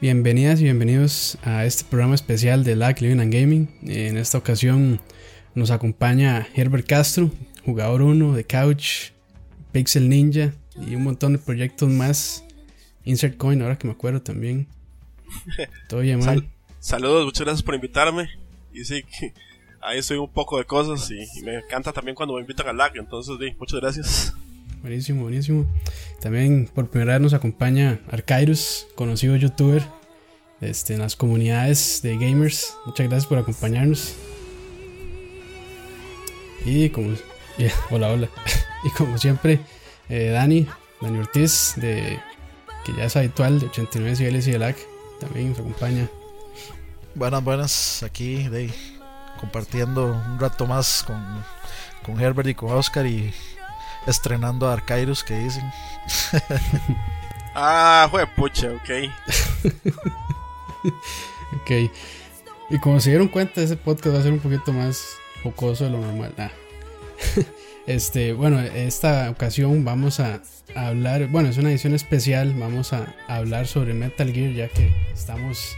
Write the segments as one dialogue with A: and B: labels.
A: Bienvenidas y bienvenidos a este programa especial de LAC Living and Gaming. En esta ocasión nos acompaña Herbert Castro, jugador 1 de Couch, Pixel Ninja y un montón de proyectos más. Insert Coin, ahora que me acuerdo también. Todo bien, mal.
B: saludos, muchas gracias por invitarme. Y sí, ahí soy un poco de cosas y, me encanta también cuando me invitan a LAC. Entonces, sí, muchas gracias.
A: Buenísimo, buenísimo. También por primera vez nos acompaña Arcairus, conocido youtuber este, en las comunidades de gamers. Muchas gracias por acompañarnos. Y como. hola, hola. y como siempre, eh, Dani, Dani Ortiz, de, que ya es habitual de 89 civiles y de LAC, también nos acompaña.
C: Buenas, buenas. Aquí, compartiendo un rato más con, con Herbert y con Oscar y estrenando a Arcairus que dicen.
B: ah, fue pucha, ok.
A: ok. Y como se dieron cuenta, ese podcast va a ser un poquito más jocoso de lo normal. Este, bueno, esta ocasión vamos a, hablar, bueno, es una edición especial, vamos a, hablar sobre Metal Gear ya que estamos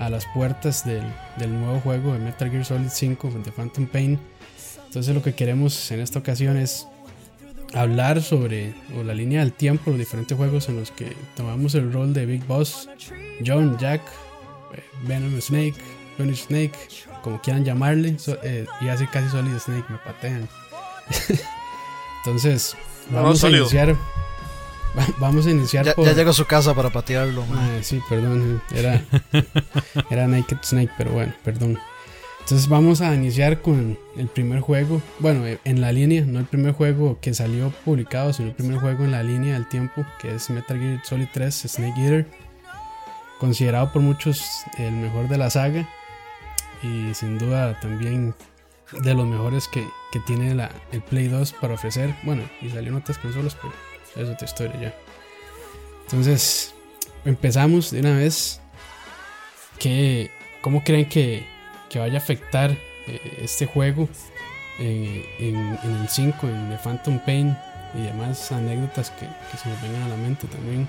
A: a las puertas del, del, nuevo juego de Metal Gear Solid 5 de Phantom Pain. Entonces lo que queremos en esta ocasión es hablar sobre o la línea del tiempo, los diferentes juegos en los que tomamos el rol de Big Boss, John, Jack, eh, Venom Snake, Punish Snake, como quieran llamarle, eh, y así casi Solid Snake, me patean. Entonces, vamos a iniciar. Vamos a iniciar
C: ya, ya llegó a su casa para patearlo.
A: sí, perdón. Era, era Naked Snake, pero bueno, perdón. Entonces vamos a iniciar con el primer juego, bueno, eh, en la línea, no el primer juego que salió publicado, sino el primer juego en la línea del tiempo, que es Metal Gear Solid 3 Snake Eater, considerado por muchos el mejor de la saga y sin duda también de los mejores que, que tiene el Play 2 para ofrecer. Bueno, y salió en otras consolas, pero es otra historia ya. Entonces, empezamos de una vez. ¿Qué, ¿Cómo creen que que vaya a afectar eh, este juego eh, en, el 5, en The Phantom Pain y demás anécdotas que, se nos vengan a la mente también.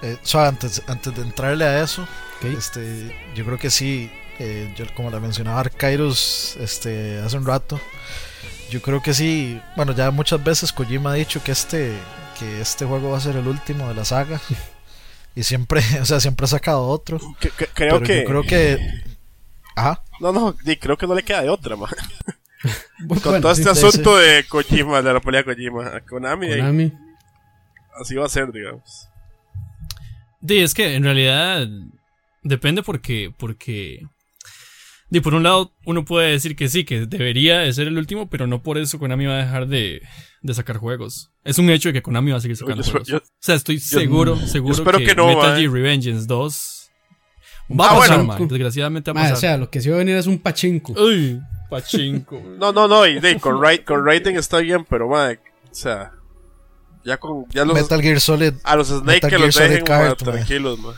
C: Eh, antes, antes de entrarle a eso, este, yo creo que sí, yo, como le mencionaba Arcairos este, hace un rato, yo creo que sí, bueno, ya muchas veces Kojima ha dicho que este, que este juego va a ser el último de la saga. y siempre, o sea, siempre ha sacado otro.
B: creo que.
C: creo que
B: no, no, creo que no le queda de otra, man. Con todo este asunto de Kojima, de la pelea Kojima, Konami, Konami. así va a ser, digamos.
D: Sí, es que en realidad depende porque, porque de por un lado, uno puede decir que sí, que debería de ser el último, pero no por eso Konami va a dejar de, de sacar juegos. Es un hecho de que Konami va a seguir sacando juegos. o sea, estoy seguro, seguro que, que Metal Gear Revengeance 2 Va a ah, pasar, bueno. Desgraciadamente va a pasar.
A: o sea, lo que sí va a venir es un pachinko.
D: Uy, pachinko.
B: no, no, no. Y, con, con rating está bien, pero, madre, o sea... Ya con... Ya los,
C: Metal Gear Solid...
B: A los Snake que los dejen, card, tranquilos, man.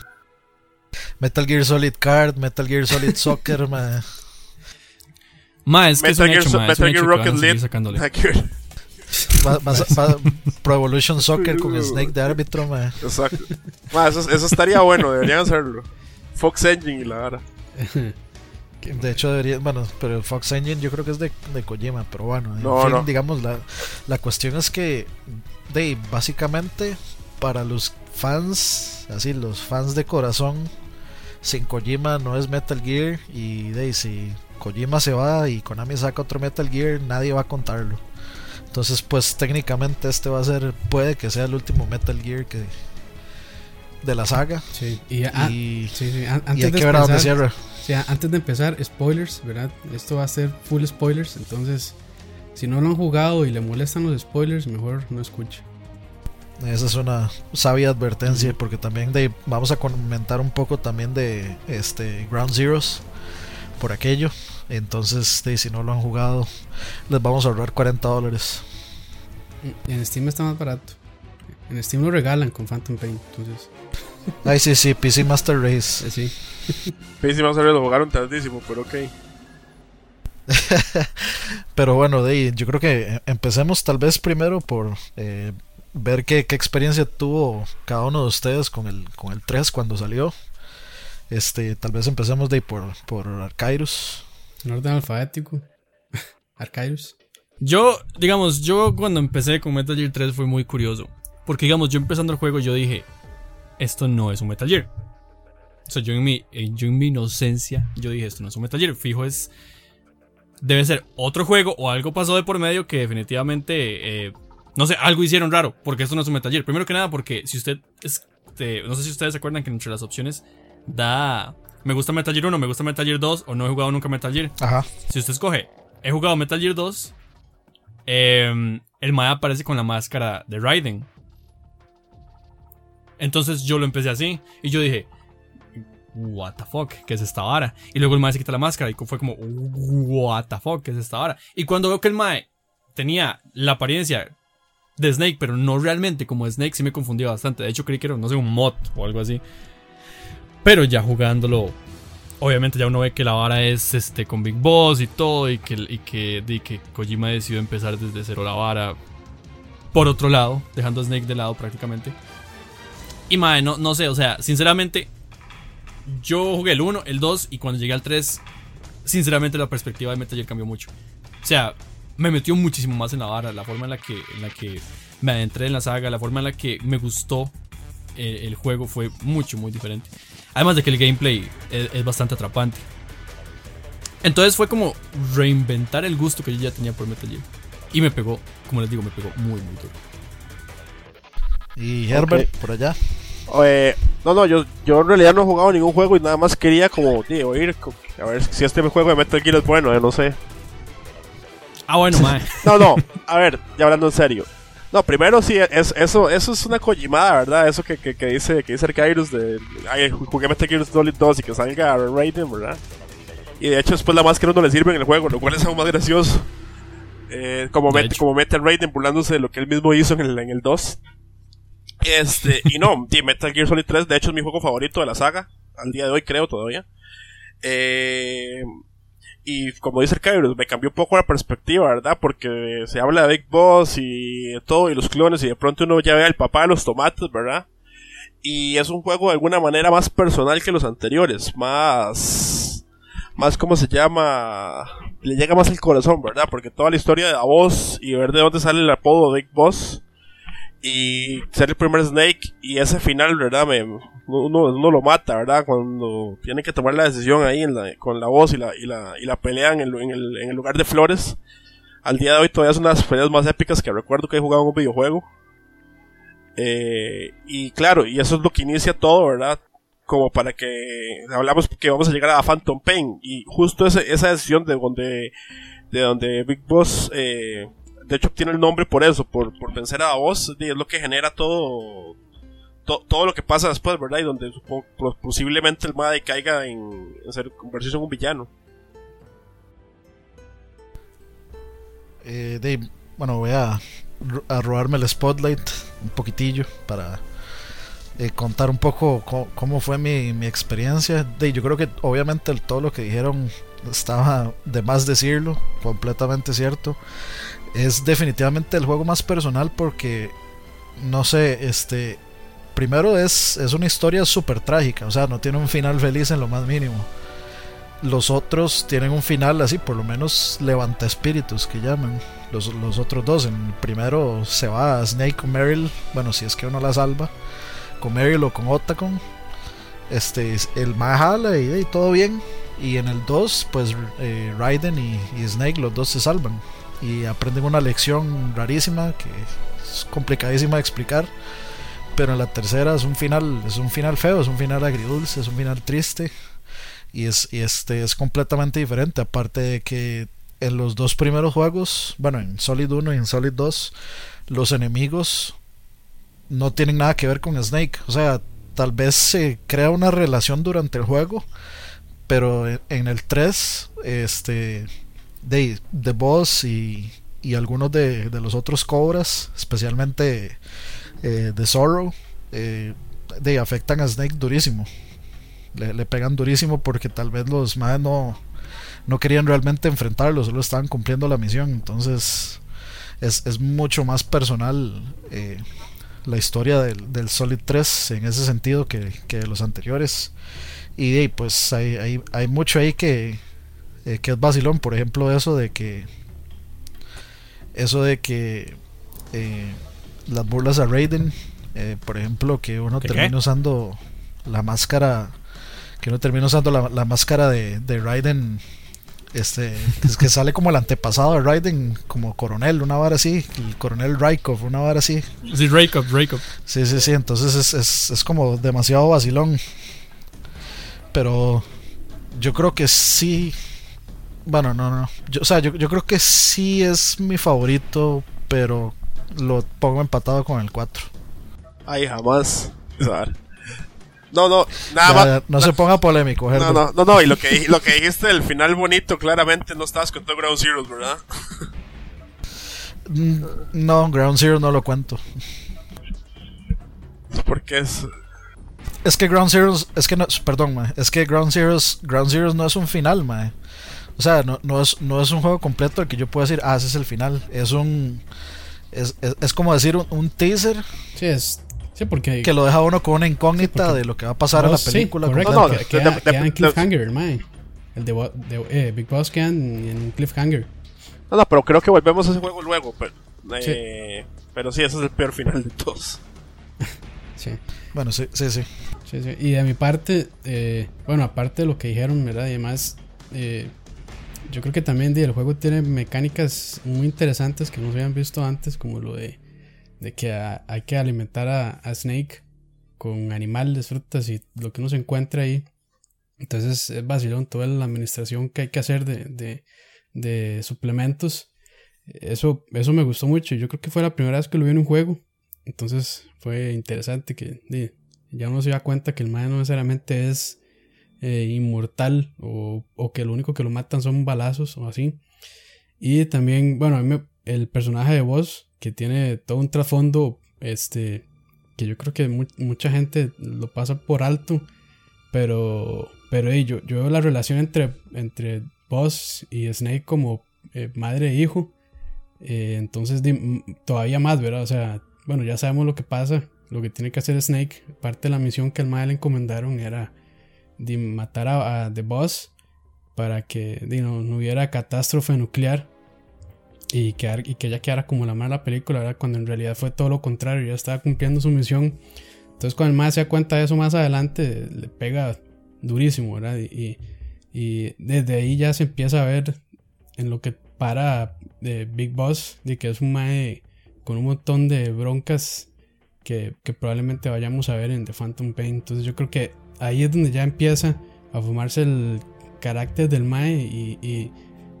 C: Metal Gear Solid Card, Metal Gear Solid Soccer, man.
D: Ma, es que Metal es un hecho, ma, Metal Gear Rocket League.
C: Va, va, va, Pro Evolution Soccer con Snake de árbitro, man.
B: Exacto. Ma, eso, eso estaría bueno, deberían hacerlo. Fox Engine y la vara.
C: De hecho debería, bueno, pero Fox Engine yo creo que es de, de Kojima, pero bueno, en fin, digamos, la, la cuestión es que, de, básicamente, para los fans, así, los fans de corazón, sin Kojima no es Metal Gear y de, si Kojima se va y Konami saca otro Metal Gear, nadie va a contarlo. Entonces, pues técnicamente este va a ser, puede que sea el último Metal Gear que, de la saga.
A: Sí, y, antes
C: de empezar,
A: antes de empezar, spoilers, ¿verdad? Esto va a ser full spoilers, entonces si no lo han jugado y le molestan los spoilers, mejor no escuche.
C: Esa es una sabia advertencia porque también de, vamos a comentar un poco también de este Ground Zeroes por aquello. Entonces, de, si no lo han jugado, les vamos a ahorrar 40 dólares.
A: En Steam está más barato. En Steam lo regalan con Phantom Pain, entonces.
C: Ay, sí, sí, PC Master Race.
A: Eh, sí.
B: PC Master Race lo jugaron tardísimo, pero ok.
C: pero bueno, de, yo creo que empecemos tal vez primero por eh, ver qué, qué, experiencia tuvo cada uno de ustedes con el, con el 3 cuando salió. Este, tal vez empecemos de ahí por, por Arcairus.
A: En orden alfabético. Arcairus.
D: Yo, digamos, yo cuando empecé con Metal Gear 3 fue muy curioso. Porque, digamos, yo empezando el juego, yo dije, esto no es un Metal Gear. O sea, yo en mi, yo en mi inocencia, yo dije, esto no es un Metal Gear. Fijo, es. Debe ser otro juego o algo pasó de por medio que definitivamente. Eh, no sé, algo hicieron raro. Porque esto no es un Metal Gear. Primero que nada, porque si usted. Este, no sé si ustedes se acuerdan que entre las opciones da. Me gusta Metal Gear 1, me gusta Metal Gear 2 o no he jugado nunca Metal Gear.
C: Ajá.
D: Si usted escoge, he jugado Metal Gear 2, Em, el Maya aparece con la máscara de Raiden. Entonces yo lo empecé así. Y yo dije, what the fuck, ¿qué es esta vara? Y luego el Mae se quita la máscara y fue como, what the fuck, ¿qué es esta vara? Y cuando veo que el Mae tenía la apariencia de Snake, pero no realmente como Snake, sí me confundía bastante. De hecho, creí que era, no sé, un mod o algo así. Pero ya jugándolo obviamente ya uno ve que la vara es este con Big Boss y todo y que, y que, que Kojima decidió empezar desde cero la vara por otro lado, dejando a Snake de lado prácticamente. Y madre, no, no sé, o sea, sinceramente, yo jugué el 1, el 2 y cuando llegué al 3, sinceramente la perspectiva de Metal Gear cambió mucho. O sea, me metió muchísimo más en la vara, la forma en la que, en la que me adentré en la saga, la forma en la que me gustó eh, el juego fue mucho, muy diferente. Además de que el gameplay es, bastante atrapante. Entonces fue como reinventar el gusto que yo ya tenía por Metal Gear. Y me pegó, como les digo, me pegó muy, muy duro.
C: ¿Y Herbert, por allá?
B: No, no, yo, yo en realidad no he jugado ningún juego y nada más quería como tío, oír a ver si este juego de Metal Gear es bueno, eh, no sé.
D: Ah, bueno, mae.
B: no, no, a ver, ya hablando en serio. No, primero sí, es, eso, eso es una Kojimada, ¿verdad? Eso que, que, que dice que dice Arcairus de ay, jugué Metal Gear Solid 2 y que salga Raiden, ¿verdad? Y de hecho después la máscara no le sirve en el juego, lo cual es aún más gracioso. Eh, como, mete, como mete Raiden burlándose de lo que él mismo hizo en el, en el 2. Este, y no, Metal Gear Solid 3 de hecho es mi juego favorito de la saga, al día de hoy creo todavía. Eh, y como dice el Kairos, me cambió un poco la perspectiva, ¿verdad? Porque se habla de Big Boss y todo, y los clones, y de pronto uno ya ve al papá de los tomates, ¿verdad? Y es un juego de alguna manera más personal que los anteriores, más. más como se llama. le llega más al corazón, ¿verdad? Porque toda la historia de Davos y ver de dónde sale el apodo de Big Boss y ser el primer Snake y ese final, ¿verdad? Me, uno, lo mata, ¿verdad? Cuando tiene que tomar la decisión ahí con la voz y la, y la, y la pelea en el, en, el, en el lugar de flores. Al día de hoy todavía son las peleas más épicas que recuerdo que he jugado en un videojuego. Eh, y claro, y eso es lo que inicia todo, ¿verdad? Como para que hablamos que vamos a llegar a Phantom Pain. Y justo ese, esa decisión de donde, de donde Big Boss, eh, de hecho obtiene el nombre por eso, por, por vencer a Davos, es lo que genera todo, todo lo que pasa después, ¿verdad? Y donde posiblemente el Made caiga en, ser convertirse en un villano.
C: Eh, Dave, bueno, voy a, a, robarme el spotlight un poquitillo para eh, contar un poco cómo, fue mi, mi experiencia. Dave, yo creo que obviamente todo lo que dijeron estaba de más decirlo, completamente cierto. Es definitivamente el juego más personal porque, no sé, este, primero es, es una historia súper trágica, o sea, no tiene un final feliz en lo más mínimo. Los otros tienen un final así, por lo menos levanta espíritus que llaman. Los, los otros dos, en el primero se va a Snake con Meryl, bueno, si es que uno la salva, con Meryl o con Otacon. Este, el Mahala y, y, todo bien. Y en el 2, pues eh, Raiden y, y Snake, los dos se salvan. Y aprenden una lección rarísima que es complicadísima de explicar pero en la tercera es un final, es un final feo, es un final agridulce, es un final triste y es y este es completamente diferente, aparte de que en los dos primeros juegos, bueno, en Solid 1 y en Solid 2, los enemigos no tienen nada que ver con Snake, o sea, tal vez se crea una relación durante el juego, pero en el 3 este de The Boss y, y algunos de, de los otros cobras, especialmente eh, de Zorro eh, de, afectan a Snake durísimo. Le, pegan durísimo porque tal vez los más no, no querían realmente enfrentarlo, solo estaban cumpliendo la misión. Entonces es, es mucho más personal eh, la historia del, del, Solid 3 en ese sentido que, que los anteriores. Y pues hay, hay, hay mucho ahí que, eh, que es vacilón. Por ejemplo, eso de que. Eso de que. Eh, las burlas a Raiden. Eh, por ejemplo, que uno termina usando la máscara. Que uno termina usando la, la máscara de, de Raiden este es que sale como el antepasado de Raiden como coronel una vara así el coronel Rykov una vara así
D: sí Rykov Rykov
C: sí sí sí entonces es, es, es, como demasiado vacilón pero yo creo que sí bueno no no yo, o sea yo, yo creo que sí es mi favorito pero lo pongo empatado con el 4
B: ay jamás no, no, nada más.
C: No, se ponga polémico,
B: No, no, no, no, y lo que, lo que dijiste del final bonito, claramente no estabas con Ground Zero, ¿verdad?
C: Mm, no, Ground Zero no lo cuento.
B: Porque es.
C: Es que Ground Zero, es que no, perdón, ma, es que Ground Zero, Ground Zero no es un final, ma. O sea, no, no, es, no es un juego completo el que yo pueda decir, ah, ese es el final. Es un. Es, es, es como decir un, un teaser.
A: Sí, es porque
C: que lo deja uno con una incógnita de lo que va a pasar en la película.
A: Sí, correcto, no, queda, en cliffhanger, mae. El de, eh, Big Boss queda en, cliffhanger.
B: No, no, pero creo que volvemos a ese juego luego. Pero, eh, pero sí, ese es el peor final de todos.
A: sí.
C: Bueno, sí, sí, sí.
A: sí, sí. Y de mi parte, eh, bueno, aparte de lo que dijeron, ¿verdad? Y además, eh, yo creo que también el juego tiene mecánicas muy interesantes que no se habían visto antes, como lo de de que hay que alimentar a, Snake con animales, frutas y lo que uno se encuentra ahí. Entonces es vacilón toda la administración que hay que hacer de, de, suplementos. Eso, eso me gustó mucho. Yo creo que fue la primera vez que lo vi en un juego. Entonces fue interesante que ya uno se da cuenta que el mal no necesariamente es eh, inmortal o, o, que lo único que lo matan son balazos o así. Y también, bueno, a mí el personaje de voz que tiene todo un trasfondo, este, que yo creo que mucha gente lo pasa por alto, pero, pero yo, yo veo la relación entre, entre Boss y Snake como eh, madre e hijo, eh, entonces todavía más, ¿verdad? O sea, bueno, ya sabemos lo que pasa, lo que tiene que hacer Snake, parte de la misión que al madre le encomendaron era de matar a, The Boss para que no, hubiera catástrofe nuclear y, y que ella quedara como la mala película, ¿verdad? cuando en realidad fue todo lo contrario, ya estaba cumpliendo su misión. Entonces cuando el más se da cuenta de eso más adelante, le pega durísimo, ¿verdad? Y, y, desde ahí ya se empieza a ver en lo que para de Big Boss, de que es un mae con un montón de broncas que, que, probablemente vayamos a ver en The Phantom Pain. Entonces yo creo que ahí es donde ya empieza a fumarse el carácter del mae y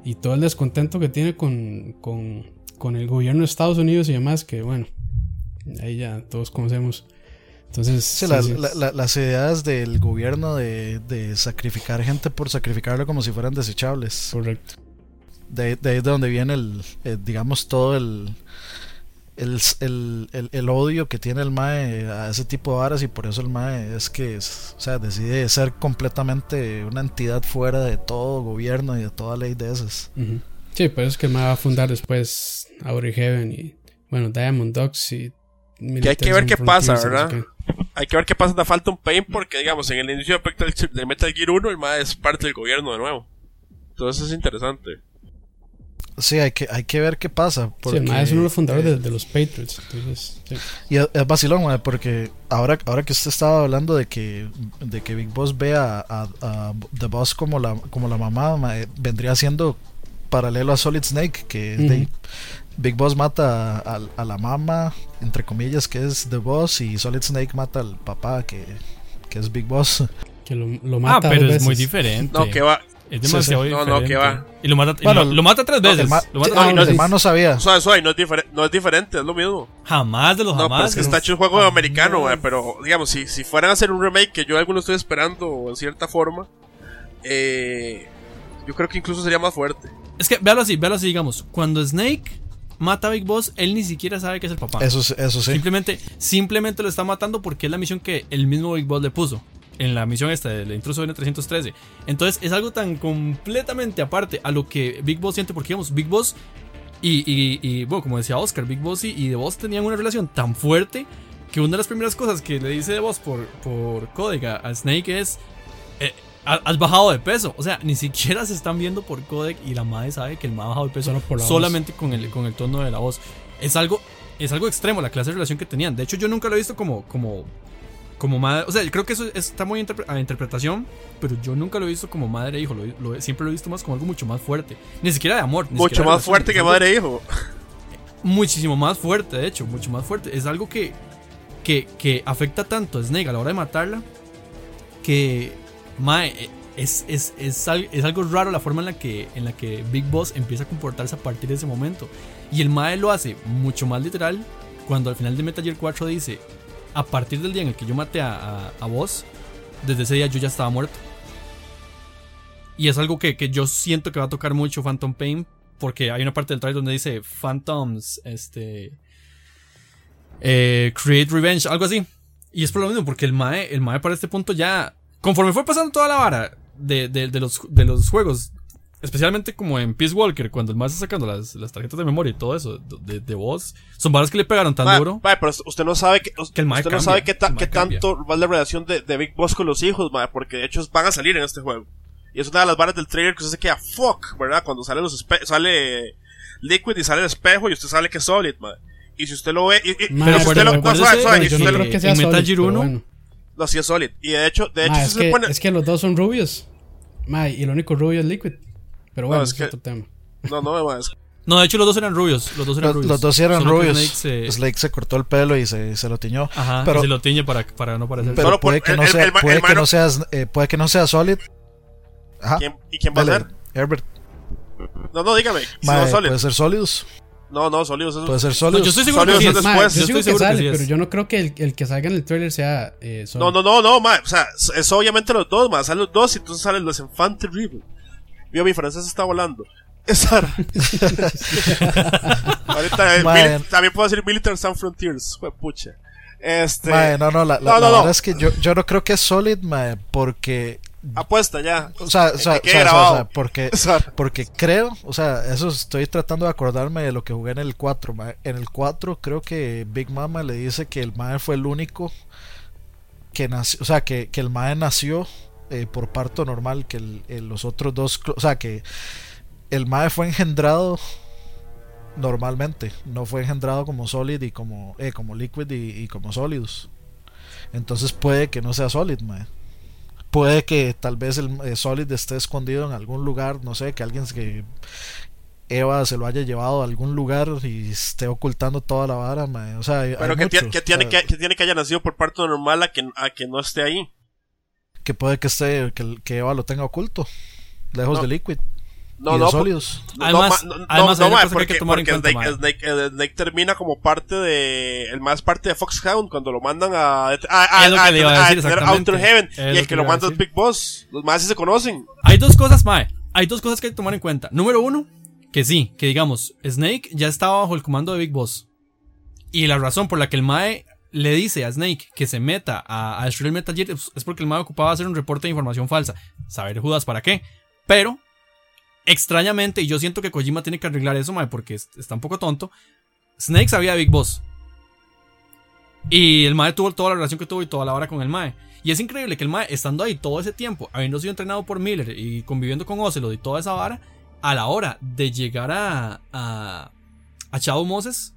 A: y todo el descontento que tiene con, con, con, el gobierno de Estados Unidos y demás, que bueno, ahí ya todos conocemos. Entonces,
C: las ideas del gobierno de, de, sacrificar gente por sacrificarlo como si fueran desechables.
A: Correcto.
C: De, de ahí es de donde viene el, eh, digamos, todo el, el, el, el, odio que tiene el MAE a ese tipo de varas y por eso el MAE es que o sea, decide ser completamente una entidad fuera de todo gobierno y de toda ley de esas.
A: Sí, pues es que el MAE va a fundar después Auri Heaven y bueno, Diamond Dogs y...
B: Que hay que ver qué pasa, ¿verdad? Hay que ver qué pasa en The Phantom Pain porque, digamos, en el inicio de Metal Gear 1 el MAE es parte del gobierno de nuevo. Entonces es interesante.
C: Sí, hay que, hay que ver qué pasa.
A: Porque, sí, es uno de los fundadores de, los Patriots. Entonces,
C: Y es, vacilón, porque ahora, ahora que usted estaba hablando de que, de que Big Boss ve a, a, The Boss como la, como la mamá, vendría siendo paralelo a Solid Snake, que Big Boss mata a, la mamá, entre comillas, que es The Boss, y Solid Snake mata al papá, que, que es Big Boss.
A: Que lo, lo mata.
D: Ah, pero es muy diferente.
B: No, que va,
D: es demasiado
B: No, no, que va.
D: Y lo mata, lo, mata tres veces. lo mata
C: ah, no, no, no sabía.
B: Suave, no es, no es diferente, es lo mismo.
D: Jamás de los jamás.
B: No, pero es que está hecho un juego americano, pero digamos, si, si fueran a hacer un remake que yo alguno estoy esperando en cierta forma, eh, yo creo que incluso sería más fuerte.
D: Es que, véalo así, véalo así, digamos, cuando Snake mata a Big Boss, él ni siquiera sabe que es el papá.
C: Eso, eso sí.
D: Simplemente, simplemente lo está matando porque es la misión que el mismo Big Boss le puso en la misión esta del intruso N313. Entonces es algo tan completamente aparte a lo que Big Boss siente, porque digamos, Big Boss y, y, bueno, como decía Oscar, Big Boss y, The Boss tenían una relación tan fuerte que una de las primeras cosas que le dice de voz por, por código a Snake es, eh, has bajado de peso. O sea, ni siquiera se están viendo por codec y la madre sabe que el ma ha bajado de peso solamente con el, con el tono de la voz. Es algo, es algo extremo la clase de relación que tenían. De hecho, yo nunca lo he visto como, como, como madre. O sea, creo que eso está muy a interpretación, pero yo nunca lo he visto como madre e hijo. Lo, siempre lo he visto más como algo mucho más fuerte. Ni siquiera de amor.
B: mucho más fuerte que madre e hijo.
D: Muchísimo más fuerte, de hecho, mucho más fuerte. Es algo que, que, que afecta tanto a Snake a la hora de matarla que Mae, eh, es, es, es, algo raro la forma en la, que, en la que Big Boss empieza a comportarse a partir de ese momento. Y el Mae lo hace mucho más literal cuando al final de Metal Gear 4 dice, a partir del día en el que yo maté a, a, Boss, desde ese día yo ya estaba muerto. Y es algo que, que, yo siento que va a tocar mucho Phantom Pain, porque hay una parte del trailer donde dice Phantoms, este... Eh, create Revenge, algo así. Y es por lo mismo, porque el Mae, el Mae para este punto ya conforme fue pasando toda la vara de, de, los, de los juegos, especialmente como en Peace Walker, cuando el más está sacando las, las, tarjetas de memoria y todo eso de, de voz, son varas que le pegaron tan duro.
B: pero usted no sabe que, usted no sabe qué, qué tanto va la relación de, de, Big Boss con los hijos, porque de hecho van a salir en este juego. Y es una de las varas del trailer que usted se queda fuck, ¿verdad? Cuando sale los sale Liquid y sale el espejo y usted sale que es Solid, madre. Y si usted lo ve, y, pero si usted lo, no, suave, si usted lo, que sea Metal Gear 1, lo hacía Solid. Y de hecho, de hecho
A: es, que, es que los dos son rubios. Ma, y el único rubio es Liquid. Pero bueno, es, que, otro tema.
B: No, no, es
D: No, de hecho los dos eran rubios. Los dos eran rubios.
C: Los dos eran rubios. Snake se... cortó el pelo y se, se lo tiñó.
D: Ajá, pero, se lo tiñe para, para no parecer.
C: Pero puede, que no sea, puede, que no sea, eh, puede que no sea Solid.
B: Ajá. ¿Y quién va a ser?
C: Herbert.
B: No, no, dígame.
C: Ma, puede ser Solidus.
B: No, no, sólidos.
C: Puede ser sólidos.
D: yo estoy seguro que sí es.
A: después. yo, estoy seguro que sale, pero yo no creo que el, el, que salga en el trailer sea eh,
B: No, no, no, no, ma, o sea, es obviamente los dos, ma, salen los dos y entonces salen los Enfant Terrible. Vio, mi francés está volando. Es Ahorita, eh, también puedo decir Military Sans Frontiers, fue pucha. Este.
C: no, no, la, la, no, no, verdad es que yo, yo no creo que es Solid, ma, porque
B: Apuesta ya.
C: O sea, o sea, o sea, porque, porque creo, o sea, eso estoy tratando de acordarme de lo que jugué en el 4. En el 4 creo que Big Mama le dice que el Mae fue el único que nació, o sea, que, que el Mae nació eh, por parto normal, que los otros dos, o sea, que el Mae fue engendrado normalmente, no fue engendrado como Solid y como, eh, como Liquid y, y como Solidus. Entonces puede que no sea Solid, Mae puede que tal vez el eh, Solid esté escondido en algún lugar, no sé, que alguien que Eva se lo haya llevado a algún lugar y esté ocultando toda la vara, o sea,
B: pero que, tiene que, tiene que haya nacido por parto normal a que, a que no esté ahí.
C: Que puede que esté que, que Eva lo tenga oculto, lejos de Liquid. No, no, sólidos.
D: Además, no, además no,
B: porque, porque Snake, termina como parte de. El más parte de Foxhound cuando lo mandan a. A, a, a, Outer Heaven. y el que, lo manda es Big Boss. Los más se conocen.
D: Hay dos cosas, Mae. Hay dos cosas que hay que tomar en cuenta. Número uno, que sí, que digamos, Snake ya estaba bajo el comando de Big Boss. Y la razón por la que el Mae le dice a Snake que se meta a, a destruir Metal Gear es porque el Mae ocupaba hacer un reporte de información falsa. Saber Judas para qué. Pero extrañamente, y yo siento que Kojima tiene que arreglar eso, mae, porque está un poco tonto. Snake sabía Big Boss. Y el Mae tuvo toda la relación que tuvo y toda la hora con el Mae. Y es increíble que el Mae, estando ahí todo ese tiempo, habiendo sido entrenado por Miller y conviviendo con Ocelot y toda esa vara, a la hora de llegar a, a, a Chavo Moses,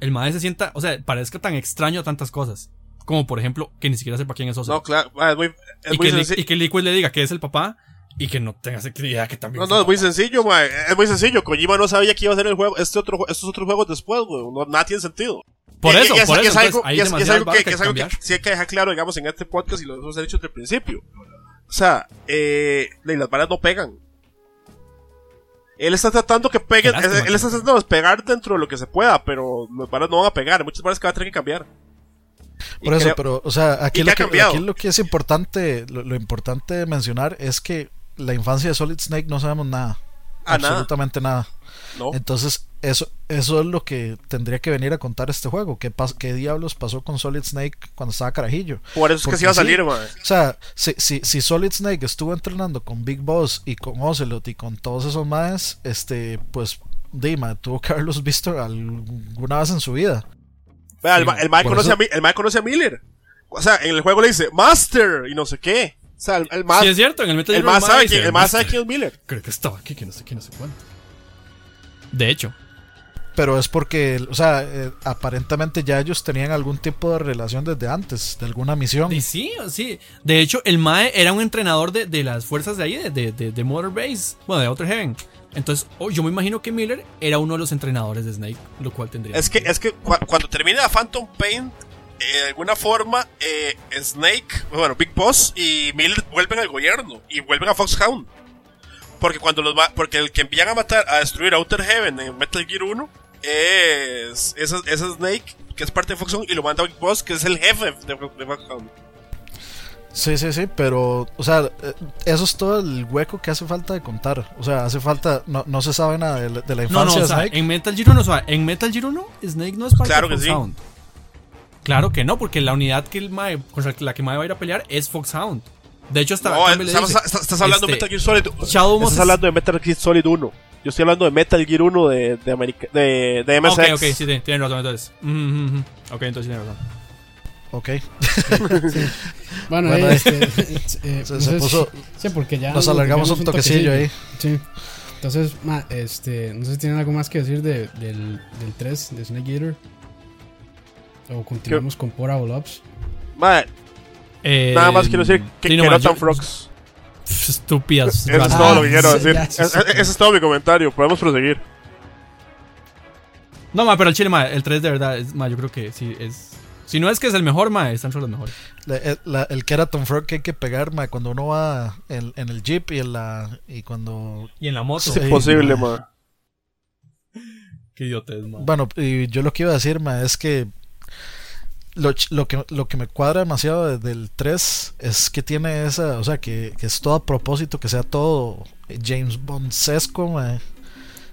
D: el Mae se sienta, o sea, parezca tan extraño a tantas cosas. Como por ejemplo, que ni siquiera sepa quién es Ocelot.
B: No, claro, es muy,
D: y, que, y, que, Liquid le diga que es el papá y que no tengas idea que también.
B: No, no, es muy sencillo, mae. Es muy sencillo. Kojima no sabía que iba a ser el juego, este otro, estos otros juegos después, güey. No, nada tiene sentido.
D: Por eso, por
B: eso.
D: Es algo,
B: que, es algo que, sí hay que dejar claro, digamos, en este podcast y lo hemos dicho desde el principio. O sea, eh, las balas no pegan. Él está tratando que peguen, él, está tratando de pegar dentro de lo que se pueda, pero las balas no van a pegar. Hay muchas balas que va a tener que cambiar.
C: Por eso, pero, o sea, aquí lo, que, aquí lo que es importante, lo, lo importante de mencionar es que la infancia de Solid Snake no sabemos nada. Absolutamente nada. Entonces, eso, eso es lo que tendría que venir a contar este juego. ¿Qué, ¿Qué diablos pasó con Solid Snake cuando estaba carajillo?
B: Por eso es que se iba a salir, O
C: sea, si, si, si, Solid Snake estuvo entrenando con Big Boss y con Ocelot y con todos esos más, este, pues, Dima tuvo que haberlos visto alguna vez en su vida.
B: Vea, el, el, conoce a, el conoce a Miller. O sea, en el juego le dice Master y no sé qué. O sea, el, más.
D: Sí, es cierto, en el Metal
B: El más sabe, quién, el más sabe quién es Miller.
D: Creo que estaba aquí, que no sé quién, no sé cuándo. De hecho.
C: Pero es porque, o sea, eh, aparentemente ya ellos tenían algún tipo de relación desde antes, de alguna misión.
D: Sí, sí, sí. De hecho, el Mae era un entrenador de, de las fuerzas de ahí, de, de, de Motor Base, bueno, de Outer Heaven. Entonces, oh, yo me imagino que Miller era uno de los entrenadores de Snake, lo cual tendría.
B: Es que, es que cuando termina Phantom Pain, de alguna forma, eh, Snake, bueno, Big Boss y Miller vuelven al gobierno y vuelven a Foxhound. Porque cuando los va, porque el que envían a matar, a destruir Outer Heaven en Metal Gear 1 es ese, Snake, que es parte de Foxhound, y lo manda a Big Boss, que es el jefe de, Foxhound.
C: Sí, sí, sí, pero, o sea, eh, eso es todo el hueco que hace falta de contar. O sea, hace falta, no, no se sabe nada de, la, infancia
D: no, no,
C: o
D: en Metal Gear 1, o sea, en Metal Gear 1, Snake no es parte de Foxhound. Claro que no, porque la unidad que el Mae, con la que Mae va a ir a pelear es Foxhound. De hecho, está.
B: No, estás, hablando de este, Metal Gear Solid. estás hablando de Metal Gear Solid 1. Yo estoy hablando de Metal Gear 1 de, de, America, de, de MSX.
D: Ok, ok, sí, tienes razón entonces. Ok, entonces tienes razón.
C: Ok.
A: Bueno, bueno este, eh, se, puso, sí, porque ya
C: nos alargamos un toquecillo, ahí.
A: Sí. Entonces, ma, este, no sé si tienen algo más que decir de, del, del 3 de Snake Eater. O continuamos con Portable Ops.
B: Eh, nada más quiero decir que, que no tan frogs.
D: Estúpidas.
B: Eso es todo lo que quiero decir. Ese es todo mi comentario. Podemos proseguir.
D: No, ma, pero el chile, ma, el 3 de verdad, es, ma, yo creo que sí es. Si no es que es el mejor, ma, están entre los mejores.
C: el, la, el Keraton Frog que hay que pegar, ma, cuando uno va en, en, el Jeep y en la. Y cuando.
D: Y en la moto.
B: Es imposible, ma.
D: Qué idiota es, ma.
C: Bueno, y yo lo que iba a decir, ma, es que lo, lo, que, lo que me cuadra demasiado del 3 es que tiene esa, o sea, que, que es todo a propósito, que sea todo James Bond sesco,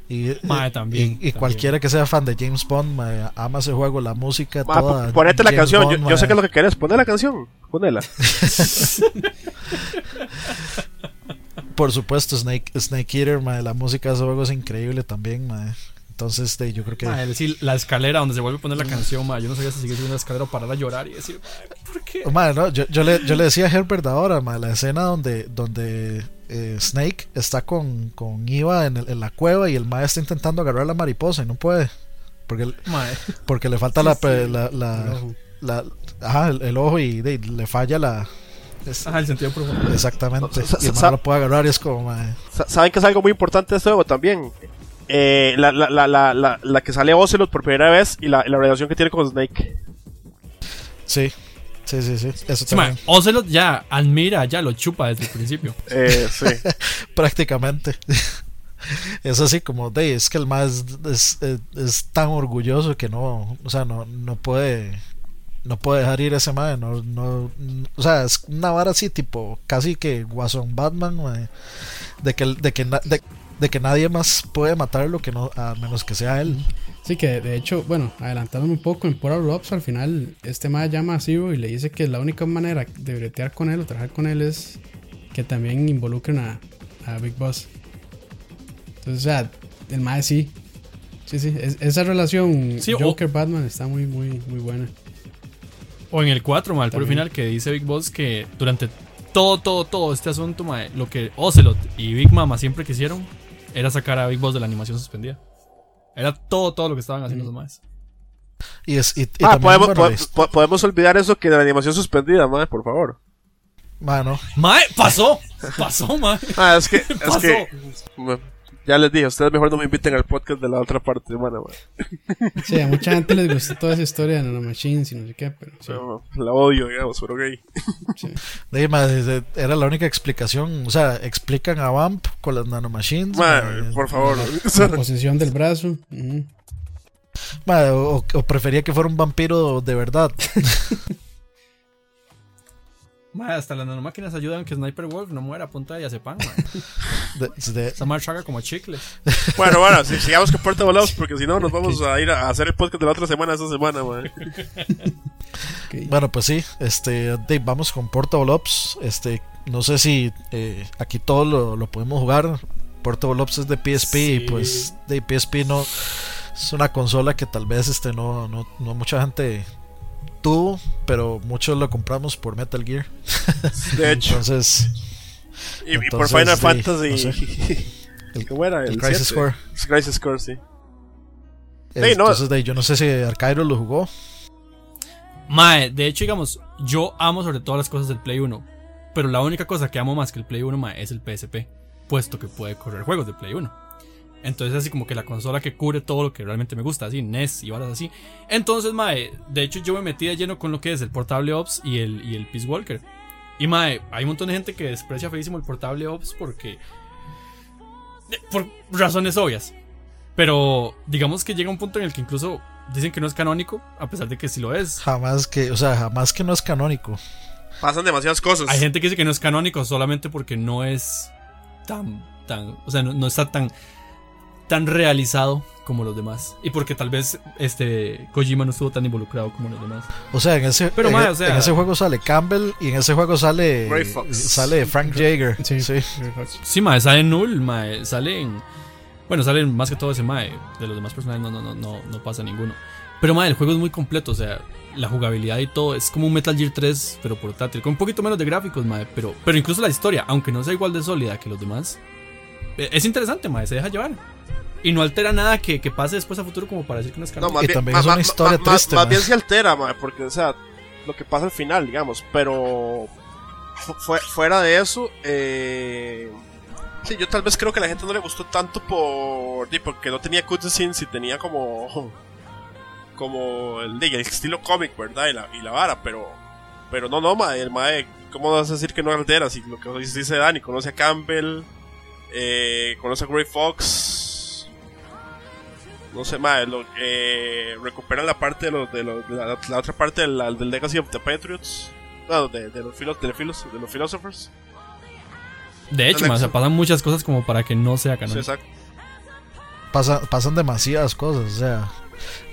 C: Y,
D: también,
C: y, cualquiera que sea fan de James Bond ama ese juego, la música, toda.
B: Ponete la canción, yo, yo, sé que es lo que querés, poné la canción, ponela.
C: Por supuesto, Snake, Snake Eater, la música de ese juego es increíble también, entonces, yo creo que.
D: Ah, decir, la escalera donde se vuelve a poner la canción, ma, yo no sabía si seguir subiendo la escalera o parar a llorar y decir, ¿por qué?
C: no, yo, yo, le, yo le decía a Herbert ahora, ma, la escena donde, donde eh, Snake está con, con Iva en, el, en, la cueva y el ma está intentando agarrar la mariposa y no puede. Porque, porque le falta la, la, la, la, ajá, el, ojo y le falla la,
D: Ajá, el sentido profundo.
C: Exactamente. y el no lo puede agarrar y es como.
B: ¿Saben que es algo muy importante de este juego también? Eh, la, la, la, la, la que sale Ocelot por primera vez y la, la relación que tiene con Snake.
C: Sí, sí, sí, sí. Eso
D: sí, Ocelot ya admira, ya lo chupa desde el principio.
B: Eh, sí.
C: Prácticamente. Es así como, de, es que el más es, es, tan orgulloso que no, o sea, no, no puede no puede dejar ir ese madre, no, no, o sea, es una vara así tipo casi que Guasón Batman, de que de que de, de que nadie más puede matarlo que no, a menos que sea él.
A: Sí, que de hecho, bueno, adelantándome un poco en Portal Ops, al final este más llama a Zero y le dice que la única manera de bretear con él o trabajar con él es que también involucren a, a Big Boss. Entonces, o sea, el más sí. Sí, sí, esa relación Joker-Batman está muy, muy, muy buena.
D: O en el 4, mal, por final, que dice Big Boss que durante todo, todo, todo este asunto, lo que Ocelot y Big Mama siempre quisieron era sacar a Big Boss de la animación suspendida. Era todo, todo lo que estaban haciendo los más.
C: Y es, y,
B: ah, podemos, podemos, olvidar eso que de la animación suspendida, madre, por favor.
C: Mano.
D: Mae, pasó. Pasó, mae.
B: Ah, es que, es que ya les dije, ustedes mejor no me inviten al podcast de la otra parte, hermano.
A: Sí, a mucha gente les gustó toda esa historia de Nanomachines y no sé qué, pero. Sí.
B: la odio, digamos, pero gay.
C: Sí. era la única explicación. O sea, explican a Vamp con las Nanomachines.
B: por favor.
A: La, posesión del brazo.
C: o, o prefería que fuera un vampiro de verdad.
D: hasta las nanomáquinas ayudan a que Sniper Wolf no muera a punta de pan
C: de,
D: Esa marcha haga como chicle.
B: Bueno, bueno, si, sigamos con Puerto Volados porque si no nos vamos a ir a hacer el podcast de la otra semana esta semana, man.
C: Bueno, pues sí, este, vamos con Portable Ops. Este, no sé si eh, aquí todo lo, lo, podemos jugar. Portable Ops es de PSP y pues de PSP no es una consola que tal vez este no, no, no mucha gente tuvo, pero muchos lo compramos por Metal Gear.
B: De hecho.
C: entonces,
B: y, por Final Fantasy.
C: el, ¿Qué era? El, Crisis Core.
B: Crisis Core, sí.
C: entonces, de, yo no sé si Arcairo lo jugó.
D: Mae, de hecho, digamos, yo amo sobre todas las cosas del Play 1. Pero la única cosa que amo más que el Play 1, mae, es el PSP. Puesto que puede correr juegos de Play 1. Entonces, así como que la consola que cubre todo lo que realmente me gusta, así, NES y varas así. Entonces, mae, de hecho, yo me metí de lleno con lo que es el Portable Ops y el, y el Peace Walker. Y mae, hay un montón de gente que desprecia feísimo el Portable Ops porque. Por razones obvias. Pero digamos que llega un punto en el que incluso dicen que no es canónico, a pesar de que sí lo es.
C: Jamás que, o sea, jamás que no es canónico.
B: Pasan demasiadas cosas.
D: Hay gente que dice que no es canónico solamente porque no es tan, tan, o sea, no, está tan, tan realizado como los demás. Y porque tal vez este Kojima no estuvo tan involucrado como los demás.
C: O sea, en ese, Pero, en, ese juego sale Campbell y en ese juego sale sale Frank Jaeger. Sí, sí.
D: Sí, mae, sale Null, mae, sale en bueno, salen más que todo ese Mae. De los demás personajes no, no, no, no, pasa ninguno. Pero Mae, el juego es muy completo. O sea, la jugabilidad y todo. Es como un Metal Gear 3, pero portátil. Con un poquito menos de gráficos, Mae. Pero, pero incluso la historia, aunque no sea igual de sólida que los demás, e, es interesante, Mae. Se deja llevar. Y no altera nada que, que pase después a futuro como para decir que no es
B: canon. No, más bien, también es una historia triste, más, bien se altera, mae, porque, o sea, lo que pasa al final, digamos. Pero fuera de eso, eh Sí, yo tal vez creo que a la gente no le gustó tanto por. porque no tenía cutscenes y tenía como. como el, el estilo cómic, ¿verdad? Y la, y la vara, pero. Pero no, no, ma, el mae, ¿cómo vas a decir que no altera? Si lo que dice Dani, conoce a Campbell, eh, conoce a Grey Fox. No sé, mae, lo, eh, recuperan la parte de, los, de, los, de la, otra parte del, del Legacy of the Patriots. No, de, de los, filos, de, los, de los Philosophers.
D: De hecho, o sea, pasan muchas cosas como para que no sea canon.
B: exacto.
C: pasan demasiadas cosas, o sea.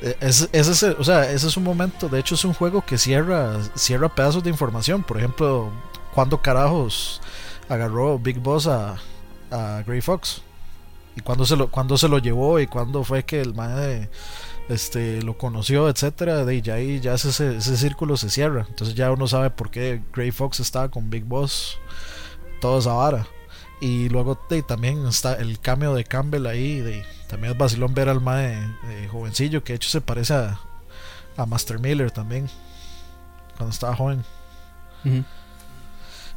C: E, ese, ese, o sea, ese es un momento, de hecho es un juego que cierra, cierra pedazos de información. Por ejemplo, cuando carajos agarró Big Boss a, a Grey Fox? ¿Y cuándo se, lo, cuando se lo llevó? ¿Y cuándo fue que el man este, lo conoció, etcétera? De ya ahí ya ese, ese círculo se cierra. Entonces ya uno sabe por qué Grey Fox estaba con Big Boss toda esa vara. Y luego también está el cambio de Campbell ahí. De, también es vacilón ver al mae de, jovencillo, que de hecho se parece a, a Master Miller también. Cuando estaba joven.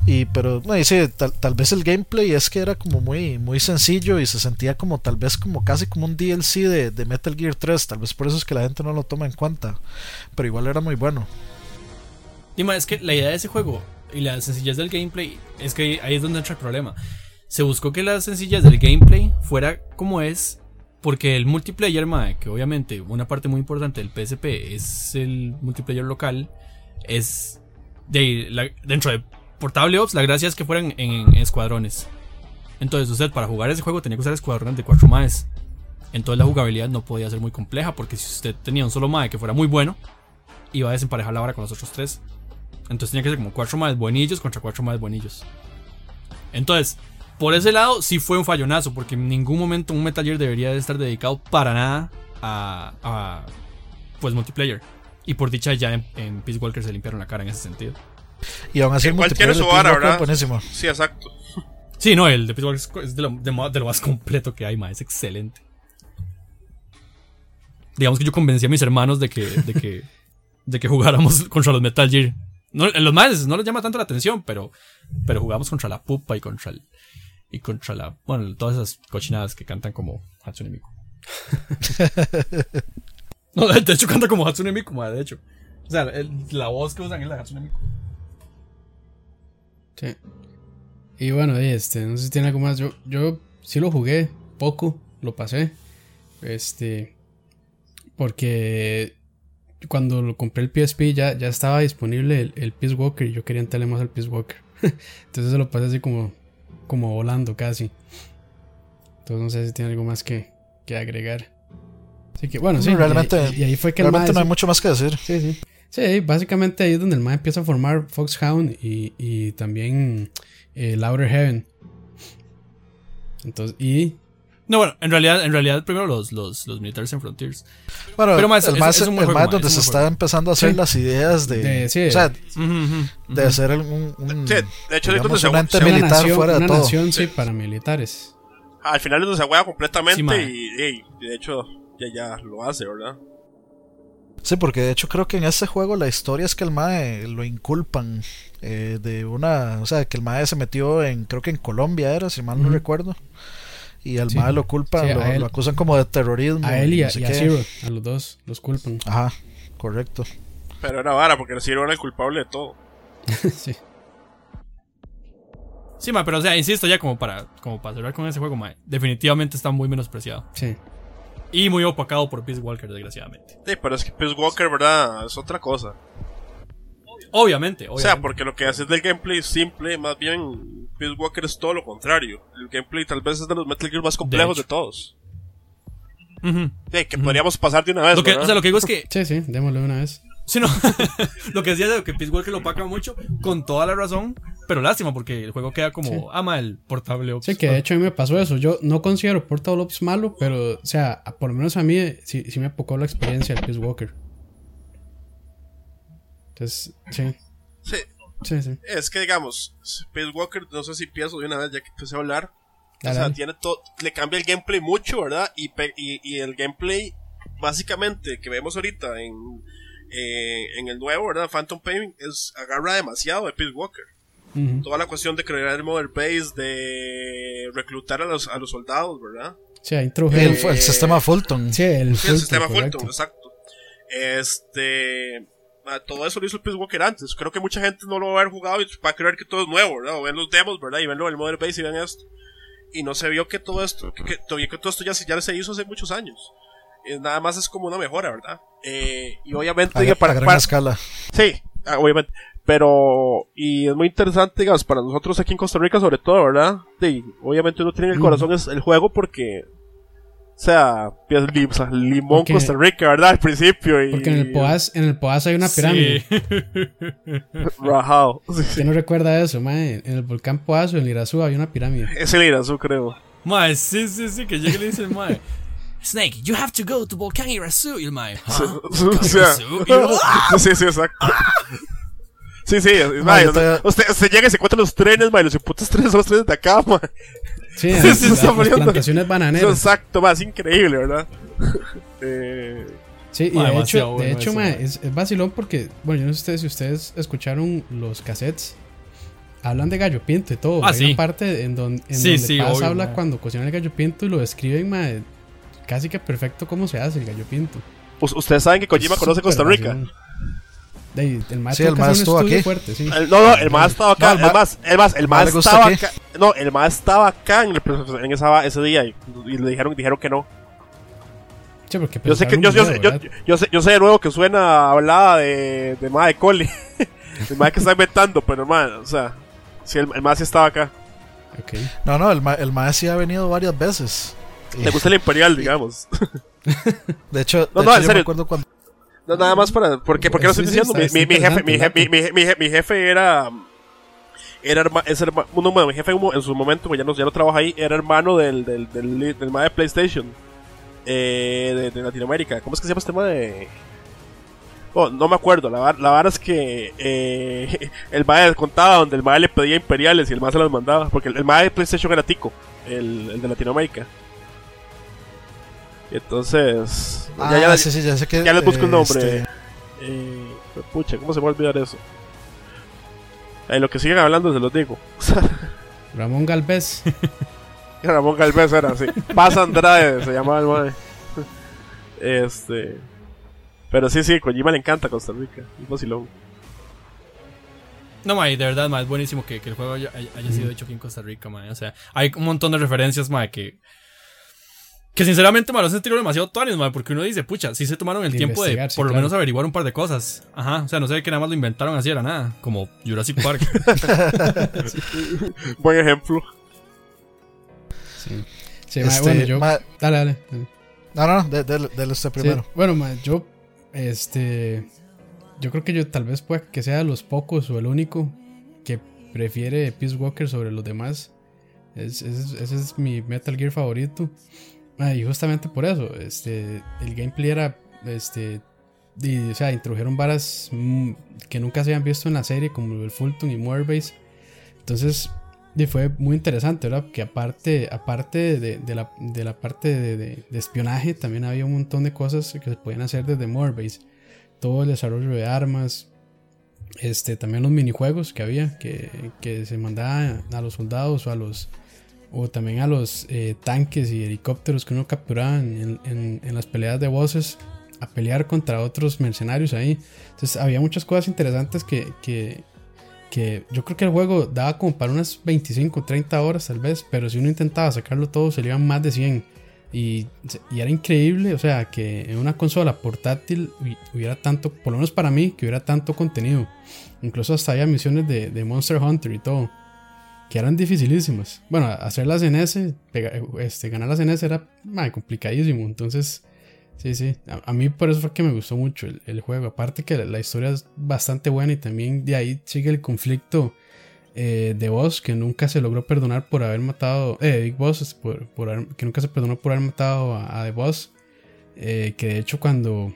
C: Y pero no dice tal, tal, vez el gameplay es que era como muy muy sencillo y se sentía como tal vez como casi como un DLC de, de, Metal Gear 3, tal vez por eso es que la gente no lo toma en cuenta, pero igual era muy bueno.
D: Dima, es que la idea de ese juego y la sencillez del gameplay es que ahí es donde entra el problema. Se buscó que la sencillez del gameplay fuera como es porque el multiplayer, mae, que obviamente una parte muy importante del PSP es el multiplayer local, es de dentro de Portable Ops, la gracia es que fueran en, escuadrones. Entonces usted para jugar ese juego tenía que usar escuadrones de cuatro maes. Entonces la jugabilidad no podía ser muy compleja porque si usted tenía un solo mae que fuera muy bueno, iba a desemparejar la vara con los otros tres. Entonces tenía que ser como cuatro más buenillos contra cuatro más buenillos. Entonces, por ese lado sí fue un fallonazo, porque en ningún momento un Metal Gear debería de estar dedicado para nada a, pues multiplayer. Y por dicha ya en, Peace Walker se limpiaron la cara en ese sentido.
C: Y aún así el multiplayer
B: su vara, ¿verdad? Buenísimo. Sí, exacto.
D: Sí, no, el de Peace Walker es de lo, de lo más completo que hay, ma, es excelente. Digamos que yo convencí a mis hermanos de que, de que, de que jugáramos contra los Metal Gear no, en los más no les llama tanto la atención, pero, pero jugamos contra la pupa y contra el, y contra la, bueno, todas esas cochinadas que cantan como Hatsune Miku. no, de hecho canta como Hatsune Miku, de hecho. O sea, la voz que usan es la de Hatsune Miku.
A: Sí. Y bueno, este, no sé si tiene algo más. Yo, yo sí lo jugué poco, lo pasé. Este, porque cuando lo compré el PSP ya, ya estaba disponible el, el Peace Walker y yo quería entrarle más al Peace Walker. Entonces se lo pasé así como, como volando casi. Entonces no sé si tiene algo más que, que agregar. Así que bueno, sí.
C: realmente,
A: y, ahí fue que
C: realmente no hay mucho más que decir.
A: Sí, sí. Sí, básicamente ahí es donde el MAE empieza a formar Foxhound y, y también eh, Louder Heaven. Entonces, y
D: No, bueno, en realidad, en realidad primero los, los, los militares en Frontiers.
C: Bueno, pero más, el más, es, el más donde se está empezando a hacer las ideas de, de sí, o sea, de hacer un, un
B: sí, de hecho, digamos,
C: un ente militar nación, fuera
A: de
C: todo.
A: nación, sí, paramilitares.
B: Al final se juega completamente y, y, de hecho ya, ya lo hace, ¿verdad?
C: Sí, porque de hecho creo que en ese juego la historia es que el MAE lo inculpan eh, de una, o sea, que el MAE se metió en, creo que en Colombia era, si mal no recuerdo. Y al MAE lo culpan, lo, acusan como de terrorismo.
A: A él y a, Zero, a los dos, los culpan.
C: Ajá, correcto.
B: Pero era vara, porque Zero era el culpable de todo.
A: sí.
D: Sí, ma, pero o sea, insisto, ya como para, como para cerrar con ese juego, ma, definitivamente está muy menospreciado.
A: Sí.
D: Y muy opacado por Peace Walker, desgraciadamente.
B: Sí, pero es que Peace Walker, ¿verdad? Es otra cosa.
D: Obviamente, obviamente. O
B: sea, porque lo que hace del gameplay simple, más bien Peace Walker es todo lo contrario. El gameplay tal vez es de los Metal Gear más complejos de, todos. sí, que podríamos pasar de una vez.
D: Lo que, o sea, lo que digo es que.
A: Sí, sí, démosle una vez.
D: Sí, no. lo que decía es que Peace Walker lo opaca mucho, con toda la razón, pero lástima porque el juego queda como ama el Portable Ops.
A: Sí, que de hecho a mí me pasó eso. Yo no considero Portable Ops malo, pero, o sea, por lo menos a mí sí, sí me apocó la experiencia del Peace Walker. Entonces, sí.
B: Sí.
A: Sí, sí.
B: Es que, digamos, Peace Walker, no sé si pienso de una vez ya que empecé a hablar. O sea, tiene todo, le cambia el gameplay mucho, ¿verdad? Y, y, y el gameplay, básicamente, que vemos ahorita en eh, en el nuevo, ¿verdad? Phantom Pain es, agarra demasiado de Peace Walker. Toda la cuestión de crear el Mother Base, de reclutar a los, a los soldados, ¿verdad?
A: Sí, el,
C: el, sistema Fulton.
A: Sí, el,
B: sistema Fulton, exacto. Este. Todo eso lo hizo el Peace Walker antes. Creo que mucha gente no lo va a haber jugado y va a creer que todo es nuevo, ¿verdad? O ven los demos, ¿verdad? Y ven lo del Mother Base y ven esto. Y no se vio que todo esto, que, que, que todo esto ya, ya se hizo hace muchos años. Eh, nada más es como una mejora, ¿verdad? Eh, y obviamente...
C: A, para, gran escala.
B: Sí, ah, obviamente. Pero, y es muy interesante, digamos, para nosotros aquí en Costa Rica sobre todo, ¿verdad? Sí, obviamente uno tiene en el corazón es el juego porque, o sea, limón Costa Rica, ¿verdad? Al principio. Y,
A: porque en el Poas, en el Poas hay una pirámide. Sí.
B: Rajado.
A: ¿Quién no recuerda eso, mae? En el volcán Poas o en el Irazú había una pirámide.
B: Es el Irazú, creo.
D: Mae, sí, sí, sí, que llegue y le dice el mae. Snake, you have to go to Volcán Irasu. Y el mae,
B: Sí, sí, exacto. Sí, sí, mae, usted, usted, llega y se encuentra los trenes, mae, los putos trenes son los trenes de acá, mae.
A: Sí, sí, sí, las, las plantaciones bananeras.
B: Exacto, más increíble, ¿verdad? eh...
A: Sí, y de hecho, de hecho mae, es, es vacilón porque, bueno, yo no sé si ustedes escucharon los cassettes hablan de gallo pinto y todo.
D: Ah,
A: Hay
D: sí.
A: una parte en, don, en
D: Sí,
A: donde
D: sí,
A: Paz
D: obvio,
A: habla
D: mae.
A: cuando cocina el gallo pinto y lo describen mae, casi que perfecto cómo se hace el gallo pinto.
B: U- Ustedes saben que Kojima conoce Costa Rica.
A: De el mae
C: Sí, el
A: un
C: estuvo aquí.
A: fuerte, sí.
B: El- no, no, el más estaba acá.
C: No, el
B: más, el más, el más estaba acá. No, el más estaba acá en, el- en esa, ese día y, y le dijeron, dijeron que no.
A: Porque
B: Yo sé que, yo, yo, yo, yo, sé, yo sé de nuevo que suena hablada de, de más de Coli. el más que está inventando, pero man, o sea, si el, el más sí estaba acá.
A: Ok.
C: No, no, el, ma el maestro sí ha venido varias veces.
B: Le gusta el imperial, digamos.
C: De hecho,
B: No,
C: de
B: no,
C: hecho
B: en
C: yo
B: serio.
C: me acuerdo cuando.
B: No, nada más para. ¿Por qué, por qué lo estoy diciendo? mi, mi, jefe, mi, jefe, mi, mi, mi, je- mi jefe era. Era herma- es herma- uno, bueno, mi jefe en su momento, pues ya no, ya no trabaja ahí, era hermano del, del, del, del, de PlayStation. Eh, de, de Latinoamérica. ¿Cómo es que se llama este tema de.? Oh, no me acuerdo, la, la vara es que eh, el MAE contaba donde el MAE le pedía imperiales y el MAE se los mandaba, porque el, el MAE de PlayStation era Tico, el, el de Latinoamérica. Entonces...
C: Ah,
B: ya, ya,
C: sí, sí, ya sé que.
B: ya les busco
C: eh,
B: un nombre.
C: este,
B: Eh, pucha, ¿cómo se me va a olvidar eso? Eh, lo que siguen hablando se los digo.
A: Ramón Galvez.
B: Ramón Galvez era así. Paz Andrade se llamaba el mae. Este. Pero sí, sí, Kojima le encanta Costa Rica. Es vacilón.
D: No, mae, de verdad, mae, es buenísimo que, que el juego haya, haya sido hecho aquí en Costa Rica, mae. O sea, hay un montón de referencias, mae, que. Que sinceramente, mae, lo hacen tiro demasiado tuanes, porque uno dice, pucha, sí se tomaron el
A: De
D: tiempo de
A: investigar, sí,
D: por lo
A: claro.
D: menos averiguar un par de cosas. Ajá, o sea, no sé que nada más lo inventaron así era nada, como Jurassic Park.
B: Buen ejemplo.
A: Sí. Sí,
C: este,
A: bueno, yo.
C: ma-
A: Dale, dale. dale.
C: no, no, no, de- de- dele usted
A: Sí,
C: primero.
A: bueno, ma, yo, este, yo creo que yo tal vez pueda que sea de los pocos o el único que prefiere Peace Walker sobre los demás, ese es mi Metal Gear favorito. Ah, y justamente por eso, este, el gameplay era, este, o sea, introdujeron varas mm, que nunca se habían visto en la serie, como el Fulton y Morbase. Entonces, y fue muy interesante, ¿verdad? Que aparte, aparte de, la, de la, parte de, espionaje, también había un montón de cosas que se podían hacer desde Morbase. Todo el desarrollo de armas, este, también los minijuegos que había, que, que se mandaban a los soldados o a los o también a los eh, tanques y helicópteros que uno capturaba en, las peleas de voces a pelear contra otros mercenarios ahí. Entonces había muchas cosas interesantes que, que, que yo creo que el juego daba como para unas 25, 30 horas tal vez, pero si uno intentaba sacarlo todo se le iban más de 100. Y, y, era increíble, o sea, que en una consola portátil hubiera tanto, por lo menos para mí, que hubiera tanto contenido. Incluso hasta había misiones de, de Monster Hunter y todo que eran dificilísimas. Bueno, hacerlas en ese, este, ganarlas en ese era complicadísimo. Entonces, sí, sí. A, mí por eso fue que me gustó mucho el, juego. Aparte que la, historia es bastante buena y también de ahí sigue el conflicto eh, de Boss que nunca se logró perdonar por haber matado. Eh, Big Boss, por, que nunca se perdonó por haber matado a, The Boss. Eh, que de hecho cuando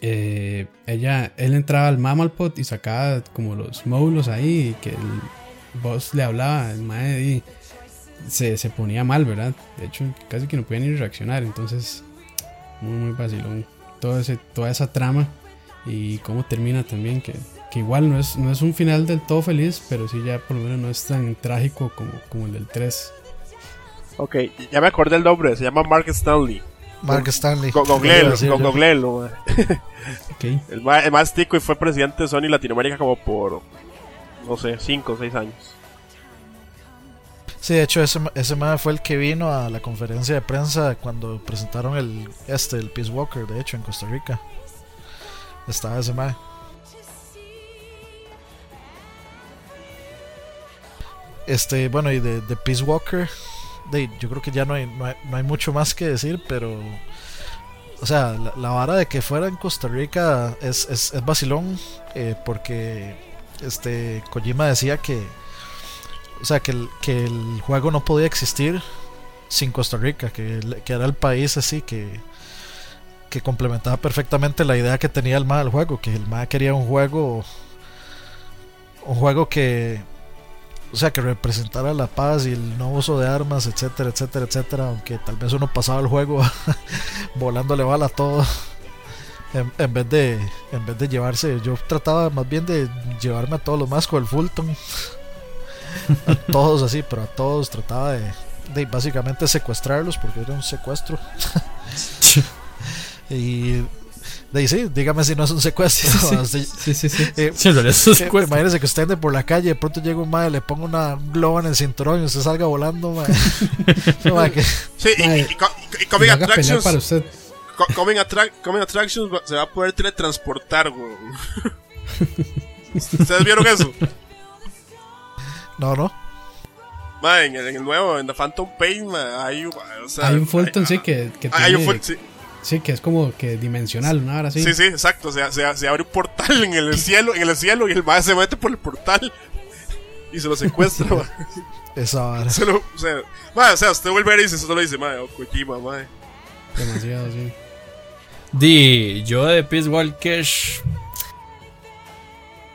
A: eh, ella, él entraba al Mamalpot y sacaba como los módulos ahí que el, vos le hablaba, el mae y se, se, ponía mal, ¿verdad? De hecho, casi que no podía ni reaccionar. Entonces, muy, muy vacilón. Todo ese, toda esa trama y cómo termina también, que, que, igual no es, no es un final del todo feliz, pero sí ya por lo menos no es tan trágico como, como el del 3.
B: Ok, ya me acordé el nombre, se llama Mark Stanley.
C: Mark Stanley.
B: Con Goglelo, okay. el, más, el más tico y fue presidente de Sony Latinoamérica como por no sé, 5 o 6 años.
C: Sí, de hecho ese, ese fue el que vino a la conferencia de prensa cuando presentaron el este, el Peace Walker, de hecho, en Costa Rica. Estaba ese mae. Este, bueno, y de, Peace Walker, de, yo creo que ya no hay, no hay, mucho más que decir, pero o sea, la, vara de que fuera en Costa Rica es, es, es vacilón, eh, porque este Kojima decía que o sea que el, que el juego no podía existir sin Costa Rica que, era el país así que que complementaba perfectamente la idea que tenía el MA del juego que el MA quería un juego un juego que o sea que representara la paz y el no uso de armas etcétera etcétera etcétera aunque tal vez uno pasaba el juego volándole bala a todo en, vez de en vez de llevarse yo trataba más bien de llevarme a todos los más con el Fulton a todos así pero a todos trataba de, de básicamente secuestrarlos porque era un secuestro y de sí, dígame si no es un secuestro.
A: Sí, sí, sí. sí,
C: eh, Imagínese que usted ande por la calle, de pronto llega un madre, le ponga una globa en el cinturón y usted salga volando, madre.
B: Sí, y, y, y. Para usted. Coming, Attractions se va a poder teletransportar, güey. ¿Ustedes vieron eso?
C: No, no.
B: en, el, nuevo, en The Phantom Pain, hay, o sea,
A: hay un Fulton, sí, que, que
B: hay un Fulton, sí.
A: Sí, que es como que dimensional, una hora así.
B: Sí, sí, exacto. O sea, se, se, abre un portal en el cielo, en el cielo y el mae se mete por el portal y se lo secuestra.
C: Esa vara.
B: o, sea, o sea, usted vuelve a y se solo dice, mae, oh, Kojima.
A: Demasiado, sí.
D: Di, yo de Peace Walker.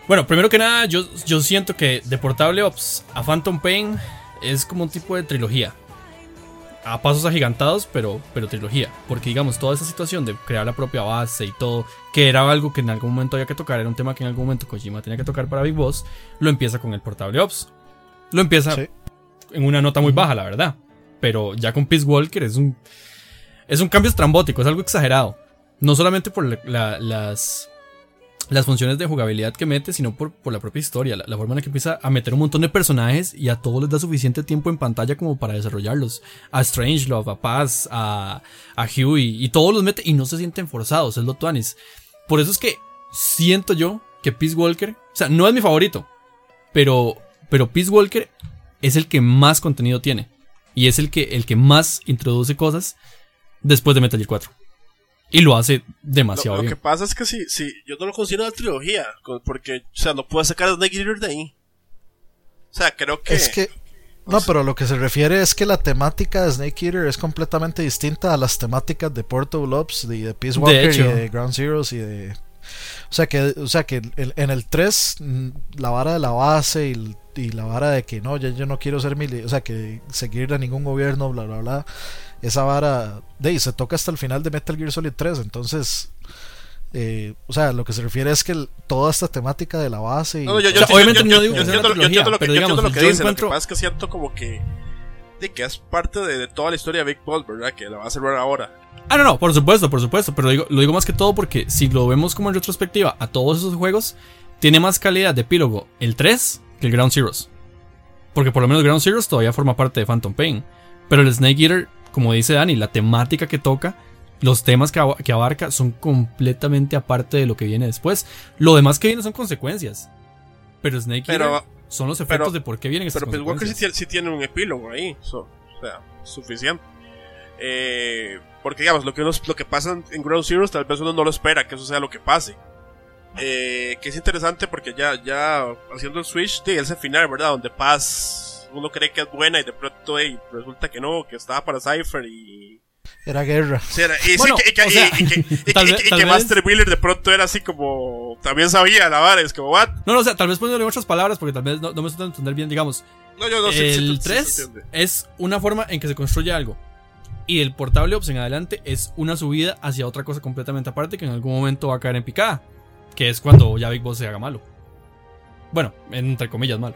D: Bueno, primero que nada, yo, yo siento que de Portable Ops a Phantom Pain es como un tipo de trilogía. A pasos agigantados, pero, pero trilogía. Porque digamos, toda esa situación de crear la propia base y todo, que era algo que en algún momento había que tocar, era un tema que en algún momento Kojima tenía que tocar para Big Boss, lo empieza con el Portable Ops. Lo empieza en una nota muy baja, la verdad. Pero ya con Peace Walker es un, es un cambio estrambótico, es algo exagerado. No solamente por las, las funciones de jugabilidad que mete, sino por, por la propia historia, la, forma en la que empieza a meter un montón de personajes y a todos les da suficiente tiempo en pantalla como para desarrollarlos. A Strangelove, a Paz, a, a Huey, y todos los mete y no se sienten forzados, es lo tuanis. Por eso es que siento yo que Peace Walker, o sea, no es mi favorito, pero, pero Peace Walker es el que más contenido tiene. Y es el que, el que más introduce cosas después de Metal Gear 4. Y lo hace demasiado bien.
B: Lo que pasa es que sí, sí, yo no lo considero una trilogía, porque, o sea, no puedo sacar a Snake Eater de ahí. O sea, creo que...
C: Es que... No, pero lo que se refiere es que la temática de Snake Eater es completamente distinta a las temáticas de Portable Ops, de, de Peace Walker y de Ground Zeroes y de. O sea que, o sea que en el 3, mm, la vara de la base y, y la vara de que no, ya yo no quiero ser militar, o sea que seguir a ningún gobierno, bla, bla, bla. Esa vara, de se toca hasta el final de Metal Gear Solid 3, entonces eh, o sea, lo que se refiere es que toda esta temática de la base. Y...
B: No, yo, yo, obviamente no digo que sea lo que, digamos, lo que dice. Lo que pasa es que siento como que. De que es parte de, toda la historia de Big Boss, ¿verdad? Que la va a hacer ahora.
D: Ah, no, no, por supuesto, por supuesto. Pero digo, lo digo más que todo porque si lo vemos como en retrospectiva a todos esos juegos, tiene más calidad de epílogo el 3 que el Ground Zeroes. Porque por lo menos Ground Zeroes todavía forma parte de Phantom Pain. Pero el Snake Eater, como dice Dani, la temática que toca los temas que, abarca son completamente aparte de lo que viene después. Lo demás que viene son consecuencias. Pero Snake son los efectos de por qué vienen esas
B: pero consecuencias. Pero sí, tiene un epílogo ahí. o sea, suficiente. Eh, porque digamos, lo que, lo que pasa en Ground Zero tal vez uno no lo espera que eso sea lo que pase. Eh, que es interesante porque ya, ya haciendo el switch, de ese final, ¿verdad? Donde Paz uno cree que es buena y de pronto resulta que no, que estaba para Cypher y
C: era guerra.
B: y, que, Master Wheeler de pronto era así como. También sabía la vara, es como, ¿what?
D: No, no, o sea, tal vez poniéndole otras palabras, porque tal vez no, me estoy entender bien, digamos.
B: No, yo no
D: El 3 es una forma en que se construye algo. Y el portable Ops en adelante es una subida hacia otra cosa completamente aparte que en algún momento va a caer en picada. Que es cuando ya Big Boss se haga malo. Bueno, entre comillas malo.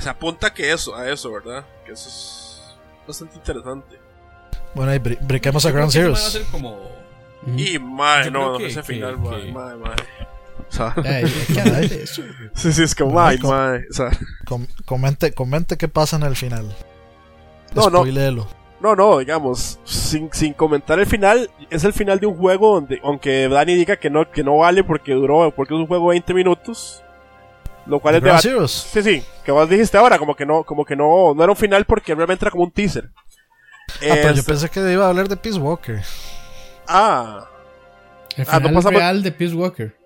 B: Se apunta que eso, a eso, ¿verdad? Que eso es bastante interesante.
C: Bueno, ahí briquemos a Ground Zeroes. Va a ser como...
B: Y mae, no, ese final, mae, mae, mae. O sea, sí, sí, es como, mae, mae. O sea.
C: comente, comente qué pasa en el final. No, no.
B: No, no, digamos, sin, sin comentar el final, es el final de un juego donde, aunque Dani diga que no, que no vale porque duró, porque es un juego de 20 minutos, lo cual es de Sí, sí, que vos dijiste ahora, como que no, como que no, no era un final porque realmente era como un teaser.
C: Ah, pero yo pensé que iba a hablar de Peace Walker.
B: Ah.
A: El ah, final real de Peace Walker.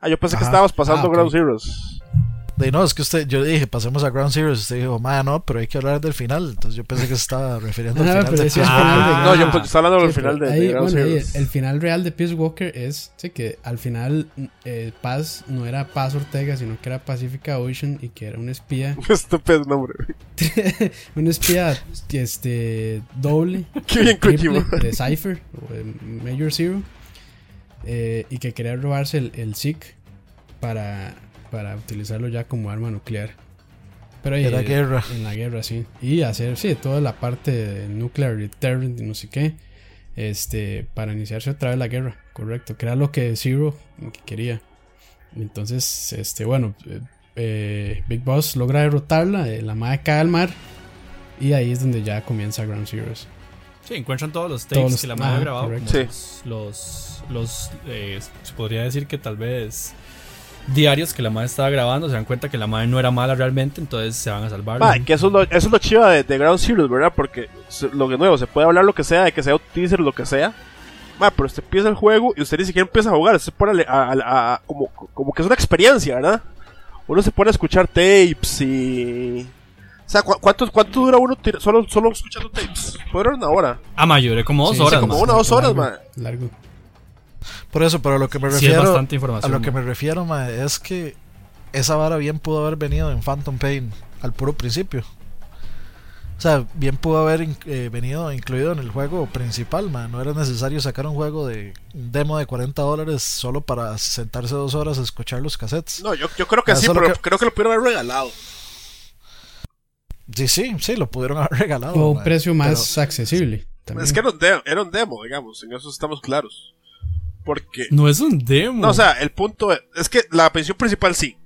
B: Ah, yo pensé que estábamos pasando ah, Ground Zeroes.
C: De no, es que usted, yo dije, pasemos a Ground Zero. Usted dijo, ma, no, pero hay que hablar del final. Entonces yo pensé que se estaba refiriendo al final. De
B: ah, no, yo estaba hablando del final de, Ground bueno,
A: el final real de Peace Walker es sí, que al final eh, Paz no era Paz Ortega, sino que era Pacifica Ocean y que era un espía.
B: Estúpido nombre.
A: un espía este, doble.
B: Qué bien triple,
A: De Cypher, o de Major Zero. Eh, y que quería robarse el, el SIC para para utilizarlo ya como arma nuclear.
C: Pero en la guerra.
A: En la guerra, sí. Y hacer, sí, toda la parte de nuclear deterrent y no sé qué. Este, para iniciarse otra vez la guerra, correcto. Que era lo que Zero quería. Entonces, este, bueno, eh, eh, Big Boss logra derrotarla, eh, la madre cae al mar. Y ahí es donde ya comienza Ground Zeroes.
D: Sí, encuentran todos los takes que la madre ha grabado. Los, los, los se podría decir que tal vez diarios que la madre estaba grabando, se dan cuenta que la madre no era mala realmente, entonces se van a salvar.
B: que eso es lo, eso es lo chido de, Ground Zero, ¿verdad? Porque lo que nuevo, se puede hablar lo que sea, de que sea un teaser, lo que sea. pero usted empieza el juego y usted ni siquiera empieza a jugar, usted se pone a, como, como que es una experiencia, ¿verdad? Uno se pone a escuchar tapes y... O sea, ¿cuánto, cuánto dura uno solo, solo escuchando tapes? Puede durar una hora.
D: A mayor, como dos horas.
B: como una dos horas,
A: largo, Largo.
C: Por eso, pero a lo que me refiero. a lo que me refiero, es que esa vara bien pudo haber venido en Phantom Pain al puro principio. O sea, bien pudo haber eh, venido incluido en el juego principal, man. No era necesario sacar un juego de un demo de 40 dólares solo para sentarse dos horas a escuchar los cassettes.
B: No, yo, creo que sí, pero creo que lo pudieron haber regalado.
C: Sí, sí, sí, lo pudieron haber regalado.
A: O un precio más accesible.
B: Es que era un demo, digamos, en eso estamos claros. Porque.
D: No es un demo.
B: No, o sea, el punto es, que la pensión principal sí.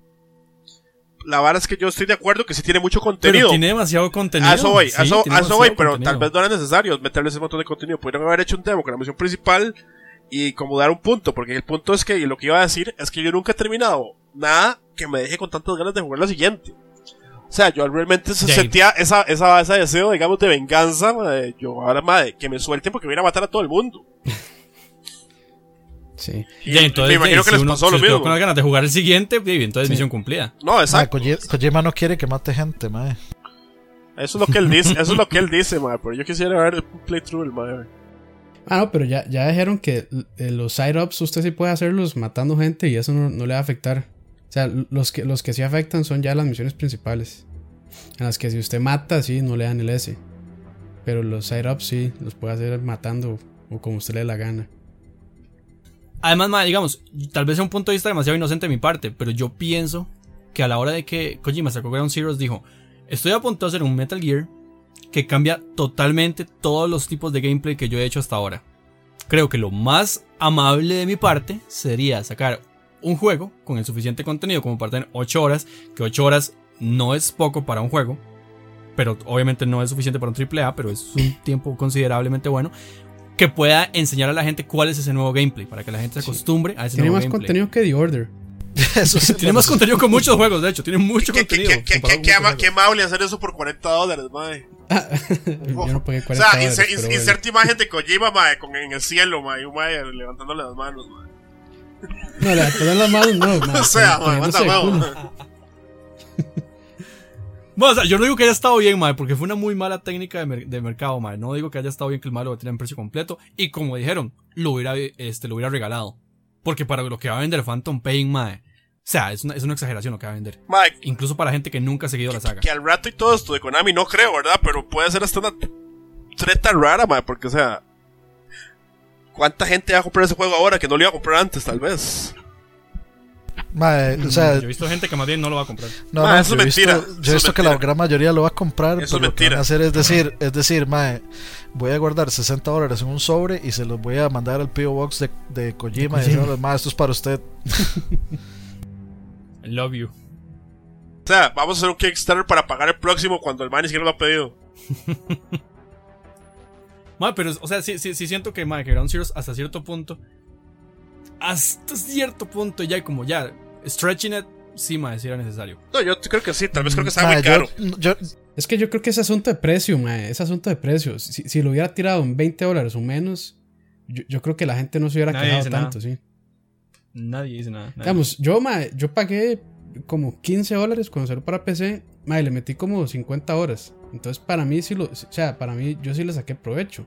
B: La verdad es que yo estoy de acuerdo que sí tiene mucho contenido. Pero
D: tiene demasiado contenido.
B: A eso voy, a eso, voy, pero tal vez no era necesario meterle ese montón de contenido. Pudieron haber hecho un demo con la misión principal y como dar un punto, porque el punto es que lo que iba a decir es que yo nunca he terminado nada que me deje con tantas ganas de jugar la siguiente. O sea, yo realmente sentía esa, esa, ese deseo, digamos, de venganza, yo ahora, madre, que me suelten porque voy a matar a todo el mundo.
A: Sí.
D: Y, entonces, me imagino que les pasó lo mismo. con las ganas de jugar el siguiente, y entonces misión cumplida.
B: No, exacto.
C: Kojima no quiere que mate gente, mae.
B: Eso es lo que él dice, eso es lo que él dice, mae, pero yo quisiera ver el playthrough del mae.
A: Ah, no, pero ya, ya dijeron que eh, los side-ups usted sí puede hacerlos matando gente y eso no, le va a afectar. O sea, los que, los que sí afectan son ya las misiones principales. En las que si usted mata, sí, no le dan el S. Pero los side-ups sí, los puede hacer matando o como usted le dé la gana.
D: Además, digamos, tal vez sea un punto de vista demasiado inocente de mi parte, pero yo pienso que a la hora de que Kojima sacó Ground Zeroes dijo, estoy a punto de hacer un Metal Gear que cambia totalmente todos los tipos de gameplay que yo he hecho hasta ahora. Creo que lo más amable de mi parte sería sacar un juego con el suficiente contenido como para tener 8 horas, que 8 horas no es poco para un juego, pero obviamente no es suficiente para un AAA, pero es un tiempo considerablemente bueno que pueda enseñar a la gente cuál es ese nuevo gameplay, para que la gente se acostumbre a ese
A: nuevo
D: gameplay.
A: Tiene más contenido que The Order.
D: eso tiene más contenido con muchos juegos, de hecho, tiene mucho contenido.
B: Qué, qué, amable hacer eso por 40 dólares, mae.
A: Yo no pagué 40 o sea,
B: dólares, inserta imagen de Kojima, mae, con, en el cielo, un mae levantándole las manos, mae.
A: No, levantándole las manos no, mae.
B: O sea, mae, manda huevo.
D: Bueno, o sea, yo no digo que haya estado bien, mae, porque fue una muy mala técnica de, mercado, mae. No digo que haya estado bien que el malo lo tenía en precio completo. Y como dijeron, lo hubiera, este, lo hubiera regalado. Porque para lo que va a vender Phantom Pain, mae. O sea, es una, es una exageración lo que va a vender.
B: Mike,
D: Incluso para gente que nunca ha seguido la saga.
B: Que, al rato y todo esto de Konami no creo, ¿verdad? Pero puede ser hasta una treta rara, mae, porque, o sea. ¿Cuánta gente va a comprar ese juego ahora que no lo iba a comprar antes, tal vez?
C: O sea,
D: yo he visto gente que más bien no lo va a comprar.
C: No, no, eso yo he visto, yo he visto que la gran mayoría lo va a comprar, pero lo que van a hacer es decir, es decir, mae, voy a guardar 60 dólares en un sobre y se los voy a mandar al PO Box de, de Kojima y decirle, mae, esto es para usted.
D: I love you.
B: O sea, vamos a hacer un Kickstarter para pagar el próximo cuando el man ni siquiera lo ha pedido.
D: mae, pero, o sea, sí, sí, sí siento que, mae, que Ground Zeroes hasta cierto punto hasta cierto punto ya como ya stretching it sí mae si era necesario.
B: No yo creo que sí tal vez creo que estaba muy caro.
A: es que yo creo que es asunto de precio mae es asunto de precio si, lo hubiera tirado en 20 dólares o menos yo, creo que la gente no se hubiera quedado tanto sí.
D: Nadie dice nada
A: digamos yo mae yo pagué como 15 dólares cuando salió para PC mae le metí como 50 horas. Entonces para mí sí lo o sea para mí yo sí le saqué provecho.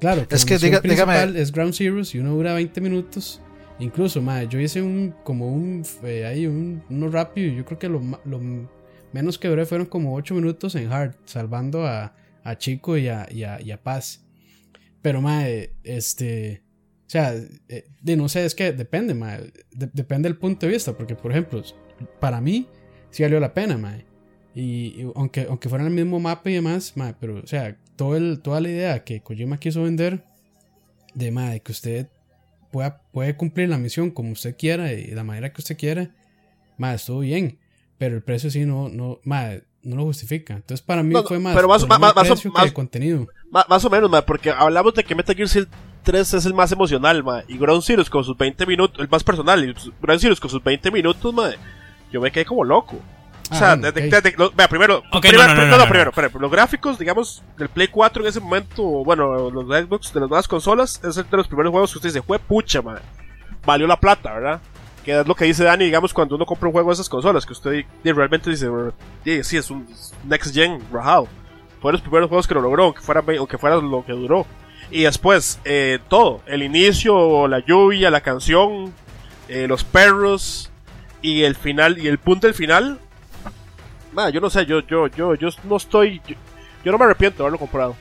A: Claro,
C: es que diga, dígame.
A: Es Ground Zeroes y uno dura 20 minutos. Incluso, madre, yo hice un, como un, eh, ahí, un, uno rápido. Yo creo que lo, lo, menos que duré fueron como 8 minutos en hard, salvando a, a Chico y a, y a, y a Paz. Pero, madre, este, o sea, eh, de, no sé, es que depende, madre, depende del punto de vista, porque, por ejemplo, para mí, sí valió la pena, madre. Y, aunque, aunque fuera el mismo mapa y demás, madre, pero, o sea, todo el, toda la idea que Kojima quiso vender, de, madre, que usted puede cumplir la misión como usted quiera y de la manera que usted quiera, más estuvo bien. Pero el precio sí no, no, no lo justifica. Entonces para mí fue más,
B: pero más, más,
A: precio más, que
B: contenido. Más, o menos, porque hablamos de que Metal Gear Solid 3 es el más emocional, y Ground Zeroes con sus 20 minutos, el más personal, y Ground Zeroes con sus 20 minutos, yo me quedé como loco. O sea, vea, primero, primero, primero, los gráficos, digamos, del Play 4 en ese momento, bueno, los de Xbox, de las nuevas consolas, es de los primeros juegos que usted dice, fue pucha, man. Valió la plata, ¿verdad? Que es lo que dice Dani, digamos, cuando uno compra un juego de esas consolas, que usted realmente dice, sí, es un Next Gen rajado. Fue los primeros juegos que lo logró, que fuera, que fuera lo que duró. Y después, eh, todo, el inicio, la lluvia, la canción, eh, los perros, y el final, y el punto del final, yo no sé, yo, yo, yo, yo no estoy. Yo, no me arrepiento de haberlo comprado.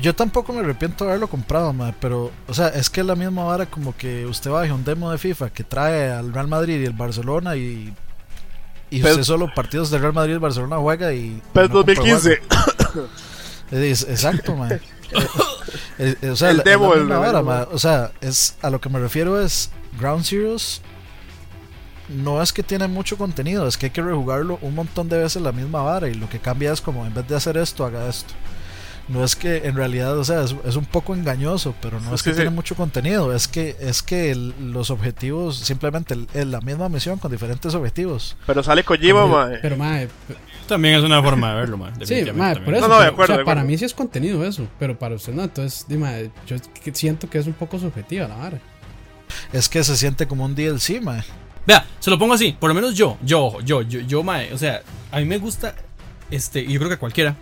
C: Yo tampoco me arrepiento de haberlo comprado, pero, o sea, es que es la misma vara como que usted baja un demo de FIFA que trae al Real Madrid y el Barcelona y. Y usted solo partidos del Real Madrid y el Barcelona juega y.
B: Pero 2015.
C: exacto, man. Eh, eh, o sea, el demo, es vara, O sea, es, a lo que me refiero es Ground Zeroes no es que tiene mucho contenido, es que hay que rejugarlo un montón de veces la misma vara y lo que cambia es como en vez de hacer esto, haga esto. No es que en realidad, o sea, es, un poco engañoso, pero no es que tiene mucho contenido, es que es que los objetivos simplemente es la misma misión con diferentes objetivos.
B: Pero sale Kojima,
A: mae. Pero mae,
D: también es una forma de verlo, mae.
A: Sí, mae, por eso. No, no, de acuerdo, o sea, para mí sí es contenido eso, pero para usted no, entonces, mae, yo siento que es un poco subjetiva la vara.
C: es que se siente como un DLC, mae.
D: Vea, se lo pongo así, por lo menos yo, yo, yo, yo, yo, mae, o sea, a mí me gusta, este, y yo creo que a cualquiera,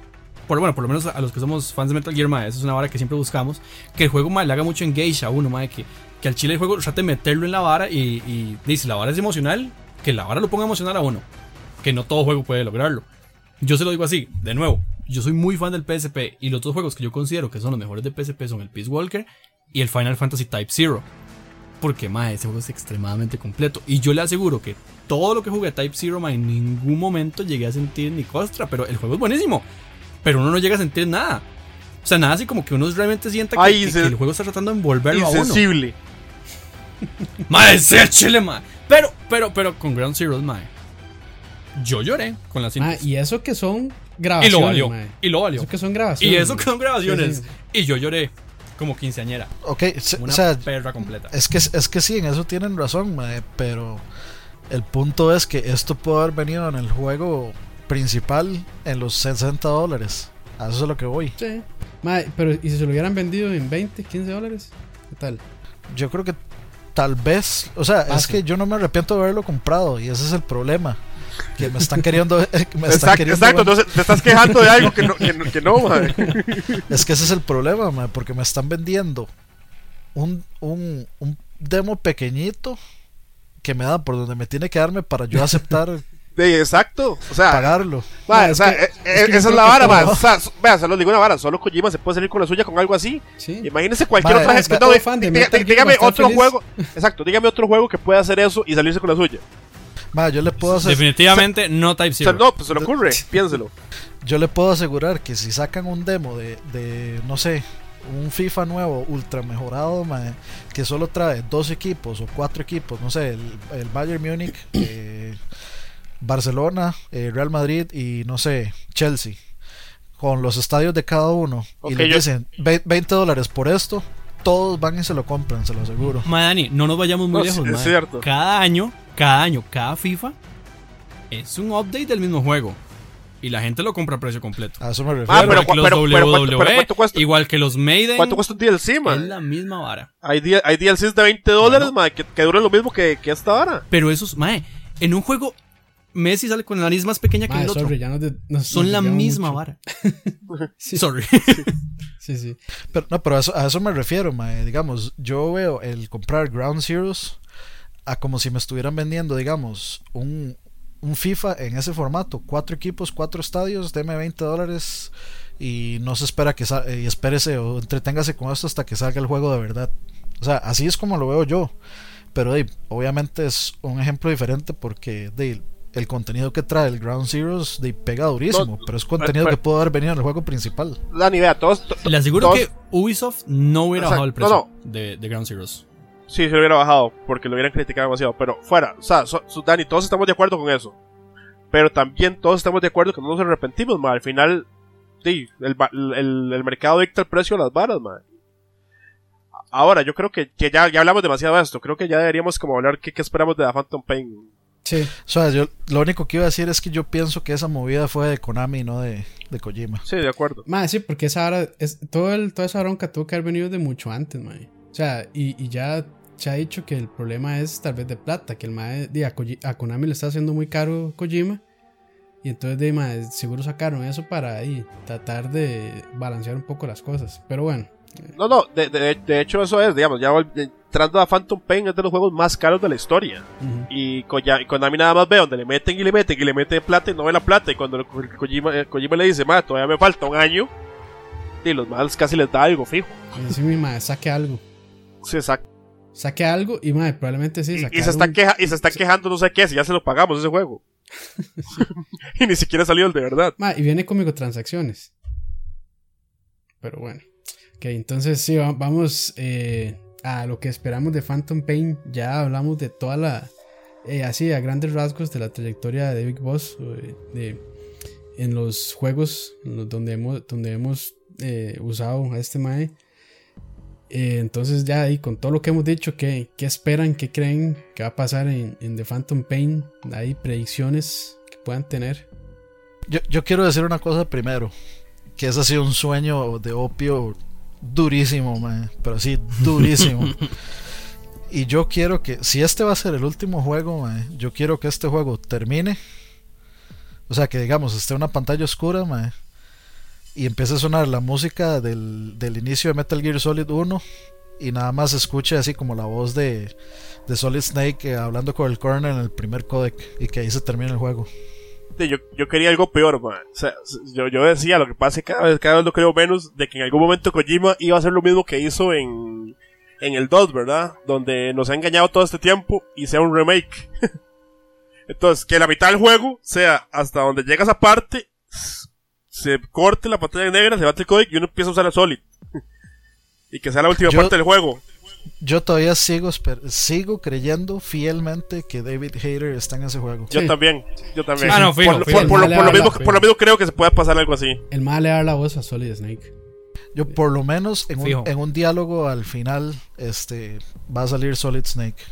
D: por bueno, por lo menos a los que somos fans de Metal Gear, mae, eso es una vara que siempre buscamos, que el juego, mae, le haga mucho engage a uno, mae, que, que al chile el juego trate de meterlo en la vara y, y dice, la vara es emocional, que la vara lo ponga emocional a uno, que no todo juego puede lograrlo. Yo se lo digo así, de nuevo, yo soy muy fan del PSP y los dos juegos que yo considero que son los mejores de PSP son el Peace Walker y el Final Fantasy Type Zero. Porque, mae, ese juego es extremadamente completo. Y yo le aseguro que todo lo que jugué a Type Zero, mae, en ningún momento llegué a sentir ni costra. Pero el juego es buenísimo. Pero uno no llega a sentir nada. O sea, nada así como que uno realmente sienta que, el juego está tratando de envolverlo a uno. Insensible. mae, chile, mae. Pero, pero, pero con Ground Zero, mae. Yo lloré con la cinta.
A: y eso que son grabaciones. Y lo valió.
D: Y lo valió.
A: Eso que son grabaciones.
D: Y eso que son grabaciones. Y yo lloré como quinceañera.
C: Ok,
D: una o sea, perra completa.
C: Es que, es que sí, en eso tienen razón, mae, pero el punto es que esto puede haber venido en el juego principal en los 60 dólares. A eso es lo que voy.
A: Sí. Mae, pero ¿y si se lo hubieran vendido en 20, 15 dólares? ¿Qué tal?
C: Yo creo que tal vez, o sea, es que yo no me arrepiento de haberlo comprado y ese es el problema que me están queriendo. Me
B: exacto, exacto entonces te estás quejando de algo que no, que, no,
C: Es que ese es el problema, madre, porque me están vendiendo un, un, un demo pequeñito que me da por donde me tiene que darme para yo aceptar.
B: exacto, o sea,
C: pagarlo.
B: o sea, eh, eh, esa es la vara, man. O sea, vea, se lo digo una vara, solo Kojima se puede salir con la suya con algo así. Sí. Imagínese cualquier otra gente. No, dígame otro juego, exacto, dígame otro juego que pueda hacer eso y salirse con la suya
C: yo le puedo
D: Definitivamente no Type Zero.
B: no, pues se le ocurre, piénselo.
C: Yo le puedo asegurar que si sacan un demo de, de no sé, un FIFA nuevo, ultra mejorado, que solo trae dos equipos o cuatro equipos, no sé, el, Bayern Múnich, eh, Barcelona, eh, Real Madrid y no sé, Chelsea, con los estadios de cada uno, y le dicen 20 dólares por esto, todos van y se lo compran, se lo aseguro.
D: Dani, no nos vayamos muy lejos. Es cierto. Cada año cada año, cada FIFA es un update del mismo juego. Y la gente lo compra a precio completo.
C: A eso me refiero. Ah,
D: pero, igual que los igual que los Maiden.
B: ¿Cuánto cuesta un DLC, man?
D: Es la misma vara.
B: Hay, hay DLCs de 20 dólares, man, que, que, duran lo mismo que, que esta vara.
D: Pero esos, mae, en un juego Messi sale con la nariz más pequeña que el otro.
A: Sorry, ya no
D: Son la misma vara.
A: sí.
D: Sorry.
A: sí, sí.
C: Pero, no, pero a eso, a eso me refiero, mae. Digamos, yo veo el comprar Ground Zeroes a como si me estuvieran vendiendo, digamos, un, un FIFA en ese formato, cuatro equipos, cuatro estadios, deme 20 dólares y no se espera que y espérese o entreténgase con esto hasta que salga el juego de verdad. O sea, así es como lo veo yo. Pero obviamente es un ejemplo diferente porque el contenido que trae el Ground Zeroes de, pega durísimo, pero es contenido que pudo haber venido en el juego principal.
B: Dani, vea, todos.
D: Le aseguro que Ubisoft no hubiera bajado el precio De, de Ground Zeroes.
B: Sí, se lo hubiera bajado porque lo hubieran criticado demasiado. Pero fuera, o sea, Dani, todos estamos de acuerdo con eso. Pero también todos estamos de acuerdo que no nos arrepentimos, ma. Al final, sí, el, el, mercado dicta el precio de las varas, ma. Ahora, yo creo que, que ya, ya hablamos demasiado de esto. Creo que ya deberíamos como hablar qué, qué esperamos de la Phantom Pain.
C: Sí. O sea, yo lo único que iba a decir es que yo pienso que esa movida fue de Konami, no de, de Kojima.
B: Sí, de acuerdo.
A: Ma, sí, porque esa hora, es, todo el, toda esa bronca tuvo que haber venido de mucho antes, ma. O sea, y, y ya se ha dicho que el problema es tal vez de plata, que el mae, a, Konami le está haciendo muy caro Kojima. Y entonces de seguro sacaron eso para ahí, tratar de balancear un poco las cosas. Pero bueno.
B: No, no, de, de, hecho eso es, digamos, ya entrando a Phantom Pain es de los juegos más caros de la historia. Y Konami nada más ve donde le meten y le meten y le meten plata y no ve la plata. Y cuando Kojima, Kojima le dice, ma, todavía me falta un año, y los más casi les da algo fijo.
A: Y mi madre, saque algo.
B: Sí, exacto
A: saque algo y madre, probablemente sí.
B: Y, se está queja y se está quejando no sé qué, si ya se lo pagamos ese juego. y ni siquiera salió el de verdad.
A: y viene con microtransacciones. Pero bueno. Ok, entonces sí, vamos eh, a lo que esperamos de Phantom Pain. Ya hablamos de toda la. Eh, así, a grandes rasgos de la trayectoria de Big Boss. Eh, de, en los juegos donde hemos, donde hemos usado a este Mae. Eh, entonces ya ahí con todo lo que hemos dicho, ¿qué, qué esperan? ¿Qué creen que va a pasar en, The Phantom Pain? ¿Hay predicciones que puedan tener?
C: Yo, yo quiero decir una cosa primero, que es así un sueño de opio durísimo, pero sí, durísimo. Y yo quiero que, si este va a ser el último juego, yo quiero que este juego termine. O sea, que digamos, esté una pantalla oscura, y empiece a sonar la música del, del, inicio de Metal Gear Solid 1 y nada más escuche así como la voz de, de Solid Snake eh, hablando con el corner en el primer codec y que ahí se termine el juego.
B: Yo, yo quería algo peor, man. O sea, yo, yo decía, lo que pasa es que cada vez, cada vez lo creo menos de que en algún momento Kojima iba a hacer lo mismo que hizo en, en el 2, ¿verdad? Donde nos ha engañado todo este tiempo y sea un remake. Entonces, que la mitad del juego sea hasta donde llega esa parte, se corte la pantalla negra, se bate el código y uno empieza a usar el Solid. y que sea la última parte del juego.
C: Yo todavía sigo, sigo creyendo fielmente que David Hayter está en ese juego.
B: Yo también, yo también. Ah, no, por, lo, mismo, por, lo, mismo, creo que se puede pasar algo así.
A: El mal le da la voz a Solid Snake.
C: Yo por lo menos en un, en un, diálogo al final este va a salir Solid Snake.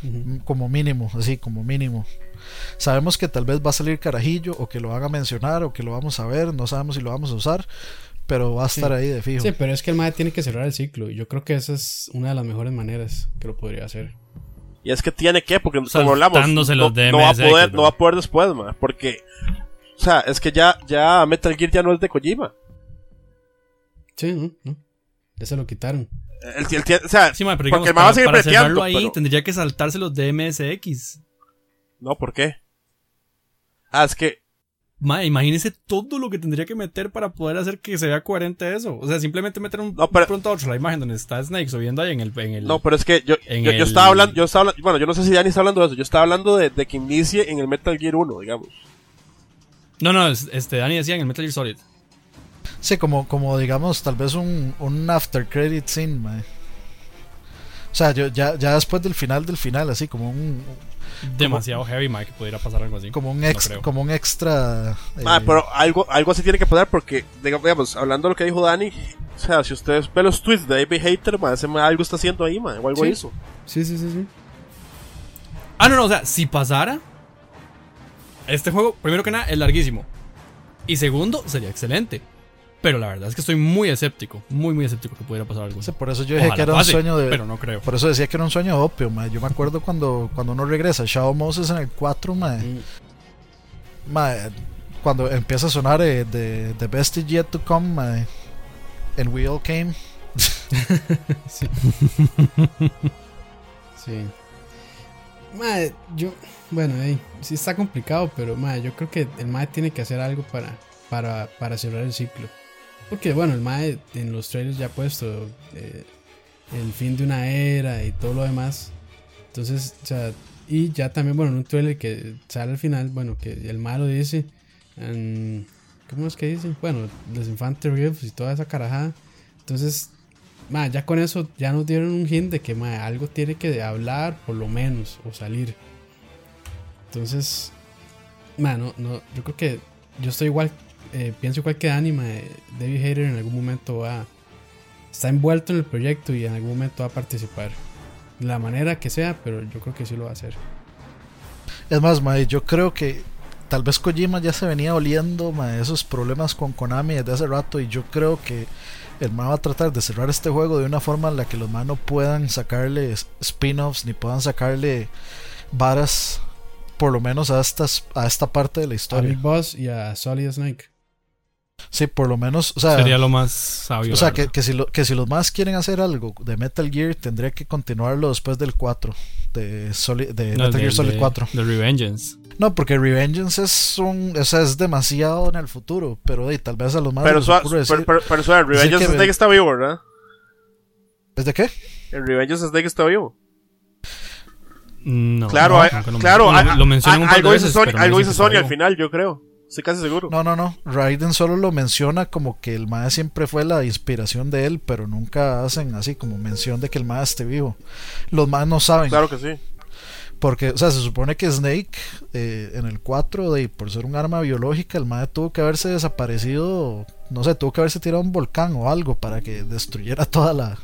C: Como mínimo, así como mínimo. Sabemos que tal vez va a salir carajillo o que lo van a mencionar o que lo vamos a ver, no sabemos si lo vamos a usar, pero va a estar ahí de fijo.
A: Sí, pero es que el MAE tiene que cerrar el ciclo y yo creo que esa es una de las mejores maneras que lo podría hacer.
B: Y es que tiene que, porque como hablamos, no, no, va a poder, no va a poder después, ma, porque, o sea, es que ya, ya Metal Gear ya no es de Kojima.
A: Sí, no, no. Ya se lo quitaron.
B: El, o sea,
D: sí, porque el va a seguir para ahí tendría que saltarse los DMSX.
B: No, ¿por qué? Ah, es que.
D: Ma, imagínese todo lo que tendría que meter para poder hacer que se vea coherente eso. O sea, simplemente meter un
B: no, pero,
D: pronto a otro la imagen donde está Snake subiendo ahí en el. En el
B: no, pero es que yo, yo, estaba hablando, yo estaba hablando, bueno, yo no sé si Dani está hablando de eso, yo estaba hablando de, de que inicie en el Metal Gear 1, digamos.
D: No, no, este, Dani decía en el Metal Gear Solid.
C: Sí, como, como digamos, tal vez un, un after credit scene, ma. O sea, yo, ya, ya después del final del final, así como un,
D: demasiado heavy, Mike, que pudiera pasar algo así.
C: Como un, ex, como un extra.
B: Ah, pero algo, algo así tiene que pasar porque, digamos, hablando de lo que dijo Dani, o sea, si ustedes ven los tweets de David Hater, man, ese algo está haciendo ahí, man, o algo
A: sí.
B: hizo.
A: Sí, sí, sí, sí.
D: Ah, no, no, o sea, si pasara, este juego, primero que nada, es larguísimo. Y segundo, sería excelente. Pero la verdad es que estoy muy escéptico, muy, muy escéptico que pudiera pasar algo.
C: por eso yo dije que era un sueño de.
D: Pero no creo.
C: Por eso decía que era un sueño de opio, Yo me acuerdo cuando, cuando uno regresa a Shadow Moses en el 4, mm. cuando empieza a sonar eh, de The Best is Yet to Come, ma, and We All Came.
A: sí. sí. yo. Bueno, sí está complicado, pero yo creo que el MAE tiene que hacer algo para, para, para cerrar el ciclo. Porque bueno, el MAE en los trailers ya ha puesto eh, el fin de una era y todo lo demás. Entonces, o sea, y ya también, bueno, en un trailer que sale al final, bueno, que el malo dice, ¿cómo es que dice? Bueno, los Infante Riffs y toda esa carajada. Entonces, ma, ya con eso ya nos dieron un hint de que ma, algo tiene que hablar, por lo menos, o salir. Entonces, ma, no, no, yo creo que yo estoy igual eh, pienso igual que Anima, David Hayter en algún momento va. Está envuelto en el proyecto y en algún momento va a participar. La manera que sea, pero yo creo que sí lo va a hacer.
C: Es más, Mae, yo creo que tal vez Kojima ya se venía oliendo esos problemas con Konami desde hace rato y yo creo que el Mae va a tratar de cerrar este juego de una forma en la que los Mae no puedan sacarle spin-offs ni puedan sacarle varas por lo menos a, estas, a esta parte de la historia.
A: A Big Boss y a Solid Snake.
C: Sí, por lo menos, o sea,
D: sería lo más sabio.
C: O sea, que, que, si lo, que si los más quieren hacer algo de Metal Gear, tendría que continuarlo después del 4, de, de Metal Gear Solid 4.
D: De Revengeance.
C: No, porque Revengeance es un, o sea, es demasiado en el futuro, pero tal vez a los más
B: Pero, eso pero, pero, pero Revengeance es de que está vivo, ¿verdad?
C: ¿Es de qué?
B: El Revengeance es de que está vivo.
D: No,
B: claro, claro,
D: lo, mencionan
B: algo dice Sony, algo dice Sony al final, yo creo. Estoy casi seguro.
C: No, no, no. Raiden solo lo menciona como que el Mae siempre fue la inspiración de él, pero nunca hacen así como mención de que el Mae esté vivo. Los Mae no saben.
B: Claro que sí.
C: Porque, o sea, se supone que Snake eh, en el 4, de, por ser un arma biológica, el Mae tuvo que haberse desaparecido, no sé, tuvo que haberse tirado un volcán o algo para que destruyera toda la,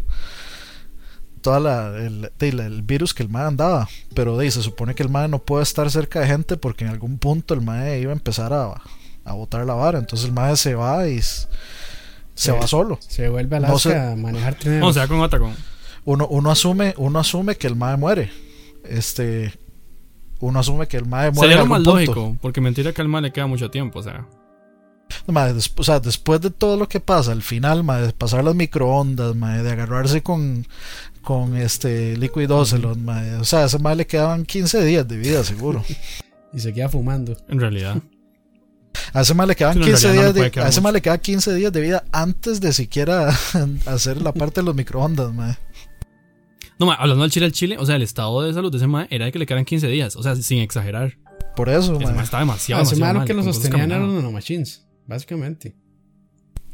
C: toda la, el, el, virus que el MAE andaba. Pero de, se supone que el MAE no puede estar cerca de gente porque en algún punto el MAE iba a empezar a, a botar la vara. Entonces el MAE se va y se, va solo.
A: Se vuelve a Alaska a manejar.
D: O sea, con
C: uno, uno asume, uno asume que el mae muere. Este, uno asume que el mae muere.
D: Sería lo más lógico, porque mentira que al mae le queda mucho tiempo, o sea.
C: o sea, después de todo lo que pasa, al final, mae, de pasar las microondas, mae, de agarrarse con, con este Liquid Ocelot, mae, o sea, a ese mae le quedaban 15 días de vida, seguro.
A: y se queda fumando.
D: En realidad.
C: A ese mal le quedan 15 días de, a ese le queda 15 días de vida antes de siquiera hacer la parte de los microondas, mae.
D: No, hablando del chile al chile, o sea, el estado de salud de ese mae era de que le quedaran 15 días, o sea, sin exagerar.
C: Por eso,
D: ese mae estaba demasiado, ese
A: demasiado que lo sostenían eran los nanomachines, básicamente.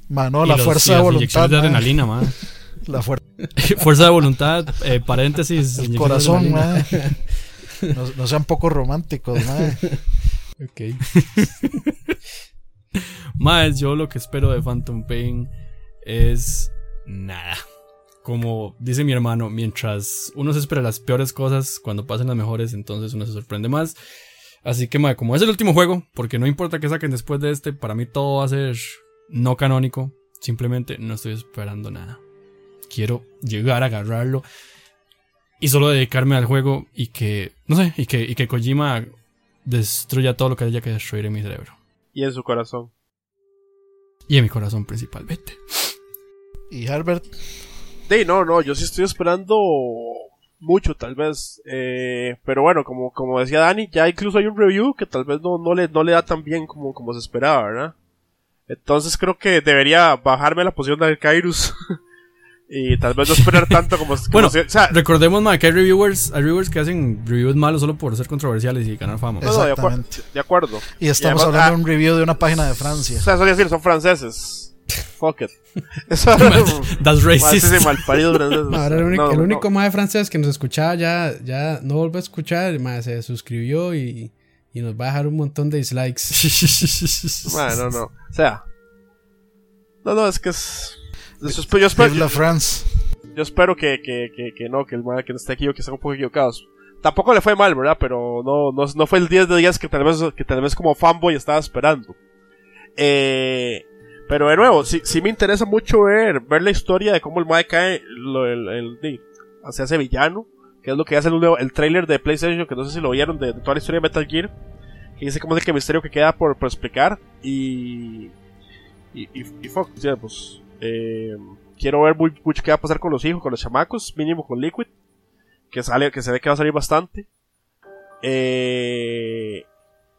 C: Mano, la fuerza de voluntad.
D: de adrenalina.
C: La fuerza.
D: fuerza de voluntad, eh, paréntesis.
C: El corazón, ma. No, no, sean poco románticos, ma.
A: ok.
D: Más, yo lo que espero de Phantom Pain es nada. Como dice mi hermano, mientras uno se espera las peores cosas, cuando pasen las mejores, entonces uno se sorprende más. Así que, ma, como es el último juego, porque no importa que saquen después de este, para mí todo va a ser no canónico. Simplemente no estoy esperando nada. Quiero llegar a agarrarlo y solo dedicarme al juego y que, no sé, y que, y que Kojima destruya todo lo que haya que destruir en mi cerebro.
B: Y en su corazón.
D: Y en mi corazón principalmente.
C: ¿Y Herbert?
B: Sí, no, no, yo sí estoy esperando mucho, tal vez. Eh, pero bueno, como, como decía Dani, ya incluso hay un review que tal vez no, no, le, no le da tan bien como, como se esperaba, ¿verdad? Entonces creo que debería bajarme la posición de Kairos y tal vez no esperar tanto como,
D: bueno o sea, recordemos que hay reviewers hay reviewers que hacen reviews malos solo por ser controversiales y ganar fama.
C: Exactamente.
B: de, acuerdo.
C: Y estamos hablando de ah, un review de una página de Francia.
B: o sea eso decir son franceses. Fuck it.
D: Eso that's racist.
B: Mal parido
A: ahora el único, el único más de francés que nos escuchaba ya ya no vuelve a escuchar más se suscribió y y nos va a dejar un montón de dislikes.
B: Bueno no no. O sea no no es que es yo
C: espero,
B: France. Yo espero que, que, que, que no, que el que no esté aquí o que estén un poco equivocados. Tampoco le fue mal, ¿verdad? Pero no, no, no fue el 10 de 10 que tal vez, que tal vez como fanboy estaba esperando. Eh, pero de nuevo, sí, sí me interesa mucho ver, ver la historia de cómo el Mae cae lo, el, el, villano, que es lo que hace el, el trailer de PlayStation, que no sé si lo vieron, de, toda la historia de Metal Gear, que dice cómo es el que misterio que queda por, por explicar, y, y, y, y fuck, ya, pues, eh, quiero ver mucho qué va a pasar con los hijos, con los chamacos, mínimo con Liquid, que sale, que se ve que va a salir bastante. Eh,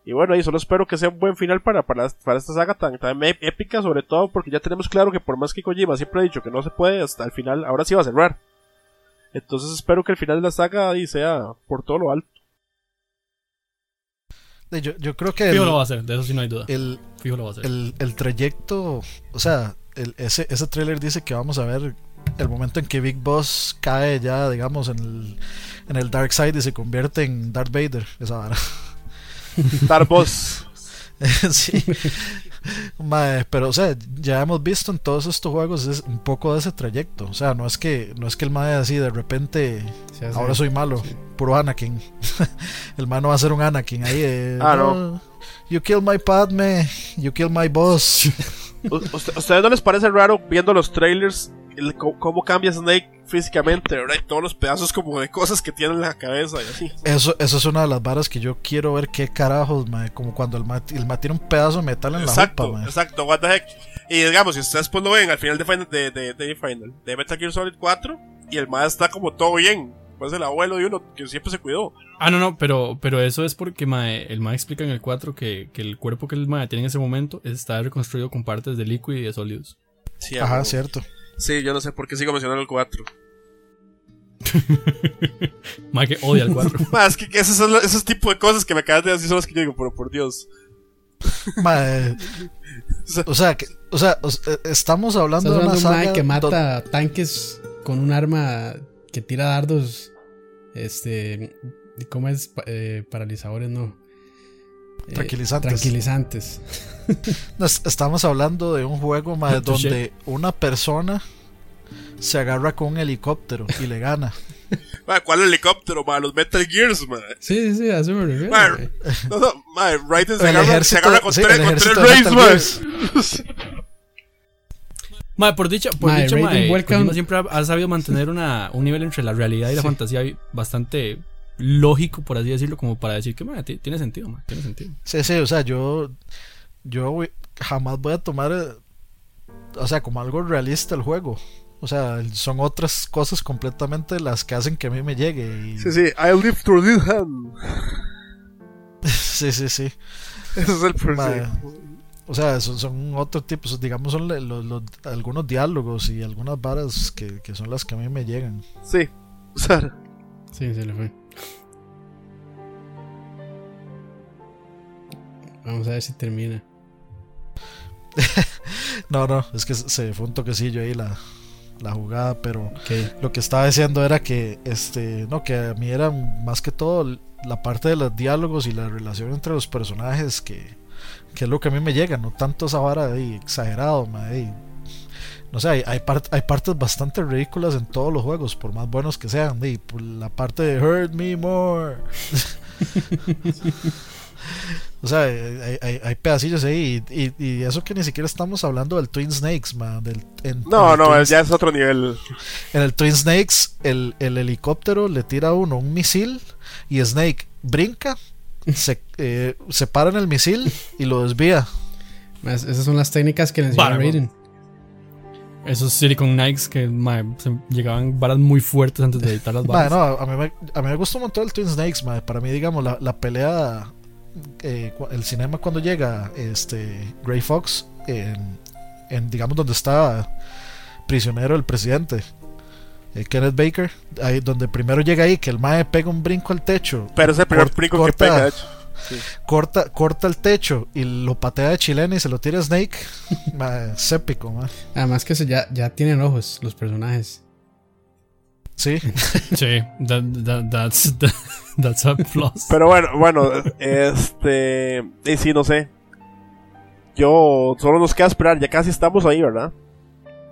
B: y bueno, y solo espero que sea un buen final para, para, esta saga tan, tan épica, sobre todo porque ya tenemos claro que por más que Kojima siempre ha dicho que no se puede, hasta el final, ahora sí va a cerrar. Entonces espero que el final de la saga ahí sea por todo lo alto.
C: Yo, yo creo que.
D: Fijo lo va a hacer, de eso sí no hay duda.
C: El,
D: Fijo lo va a hacer.
C: El, el trayecto, o sea, ese, ese trailer dice que vamos a ver el momento en que Big Boss cae ya, digamos, en el, en el Dark Side y se convierte en Darth Vader, esa vara.
B: Darth Boss.
C: sí. pero o sea, ya hemos visto en todos estos juegos es un poco de ese trayecto. O sea, no es que no es que el mae así de repente ahora soy malo, puro Anakin. el mae no va a ser un Anakin ahí.
B: ah, no.
C: You kill my Padme, you kill my boss.
B: ¿Ustedes no les parece raro viendo los trailers cómo cambia Snake físicamente, ¿verdad? Y todos los pedazos como de cosas que tiene en la cabeza y así.
C: Eso, eso es una de las varas que yo quiero ver qué carajos, como cuando el mat, el tiene un pedazo de metal en
B: exacto,
C: la jupa,
B: Exacto, what the heck. Y digamos, si ustedes pues lo ven al final de Final, de, de, de, Final, de Metal Gear Solid 4, y el más está como todo bien. Pues el abuelo de uno que siempre se cuidó.
D: Ah, no, no, pero, pero eso es porque el MAE explica en el 4 que, que el cuerpo que el MAE tiene en ese momento está reconstruido con partes de líquido y de sólidos.
C: Sí, Ajá, cierto.
B: Sí, yo no sé por qué sigo mencionando el 4.
D: Mae que odia el 4.
B: Más que, esos, son, esos tipos de cosas que me acabas de decir son los que yo digo, pero por Dios.
C: Mae, o sea, que, o sea, eh, estamos hablando de una saga
A: que mata tanques con un arma que tira dardos este ¿cómo es? Eh, paralizadores, no.
C: Eh, tranquilizantes.
A: tranquilizantes.
C: estamos hablando de un juego más donde una persona se agarra con un helicóptero y le gana.
B: ¿Cuál helicóptero, ma? Los Metal Gears, ma.
A: Sí, sí, sí, así me
B: refiero. no, no, ma, Raiden se, agarra, se agarra con, tres, con tres Rays,
D: Madre, por dicha, por dicha, madre, siempre ha, sabido mantener una, un nivel entre la realidad y la fantasía bastante lógico, por así decirlo, como para decir que madre, tiene sentido, madre, tiene sentido.
C: Sí, sí, o sea, yo, yo jamás voy a tomar, o sea, como algo realista el juego. O sea, son otras cosas completamente las que hacen que a mí me llegue.
B: Sí, sí, I live through this hand.
C: sí, sí, sí.
B: Ese es el problema.
C: O sea, son, son otro tipo, digamos, son los, algunos diálogos y algunas varas que, que, son las que a mí me llegan.
B: Sí, Sara.
A: Sí, se le fue. Vamos a ver si termina.
C: no, no, es que se fue un toquecillo ahí la, la jugada, pero lo que estaba diciendo era que este, no, que a mí era más que todo la parte de los diálogos y la relación entre los personajes que, que es lo que a mí me llega, no tanto esa vara de exagerado, no sé, hay, hay, hay, partes bastante ridículas en todos los juegos, por más buenos que sean. De, la parte de Hurt Me More. o sea, hay, hay, hay, pedacillos ahí. Y, y, eso que ni siquiera estamos hablando del Twin Snakes, man. Del,
B: no, no, ya es otro nivel.
C: En el Twin Snakes, el, el helicóptero le tira a uno un misil y Snake brinca se, eh, se para en el misil y lo desvía.
A: esas son las técnicas que le enseñó Raiden.
D: Esos Silicon Knights que llegaban balas muy fuertes antes de editar las balas.
C: a, mí me, a mí me gustó un montón el Twin Snakes. Para mí, digamos, la, la pelea, eh, el cinema cuando llega este Gray Fox, en, en, digamos, donde está prisionero el presidente. Eh, Kenneth Baker, ahí donde primero llega ahí, que el mae pega un brinco al techo.
B: Pero es el primer brinco que pega,
C: Corta, corta el techo y lo patea de chilena y se lo tira a Snake. es épico,
A: Además que ya, ya tienen ojos los personajes.
C: Sí.
D: sí, that's, that's a plus.
B: Pero bueno, bueno, este. Y sí, no sé. Yo. Solo nos queda esperar, ya casi estamos ahí, ¿verdad?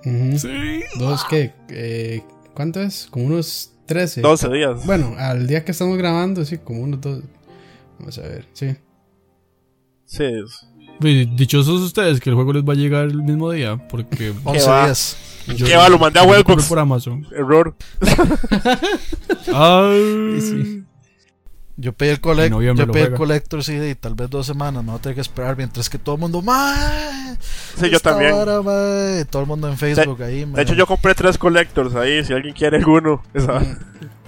A: Sí. Dos que. Eh, ¿Cuánto es? Como unos 13.
B: 12 días.
A: Bueno, al día que estamos grabando, sí, como unos dos. Vamos a ver, sí.
B: Sí.
D: Dichosos ustedes que el juego les va a llegar el mismo día, porque
C: 11 días.
B: ¿Qué va? Lo mandé a Webbox.
D: Por Amazon.
B: Error.
D: Ay. Sí.
C: Yo pedí el, collect, yo pedí el Collector CD y tal vez dos semanas me voy a tener que esperar mientras que todo el mundo ¡Mae!
B: Sí, yo también.
C: todo el mundo en Facebook
B: de,
C: ahí.
B: De hecho, yo compré tres Collectors ahí. Si alguien quiere alguno,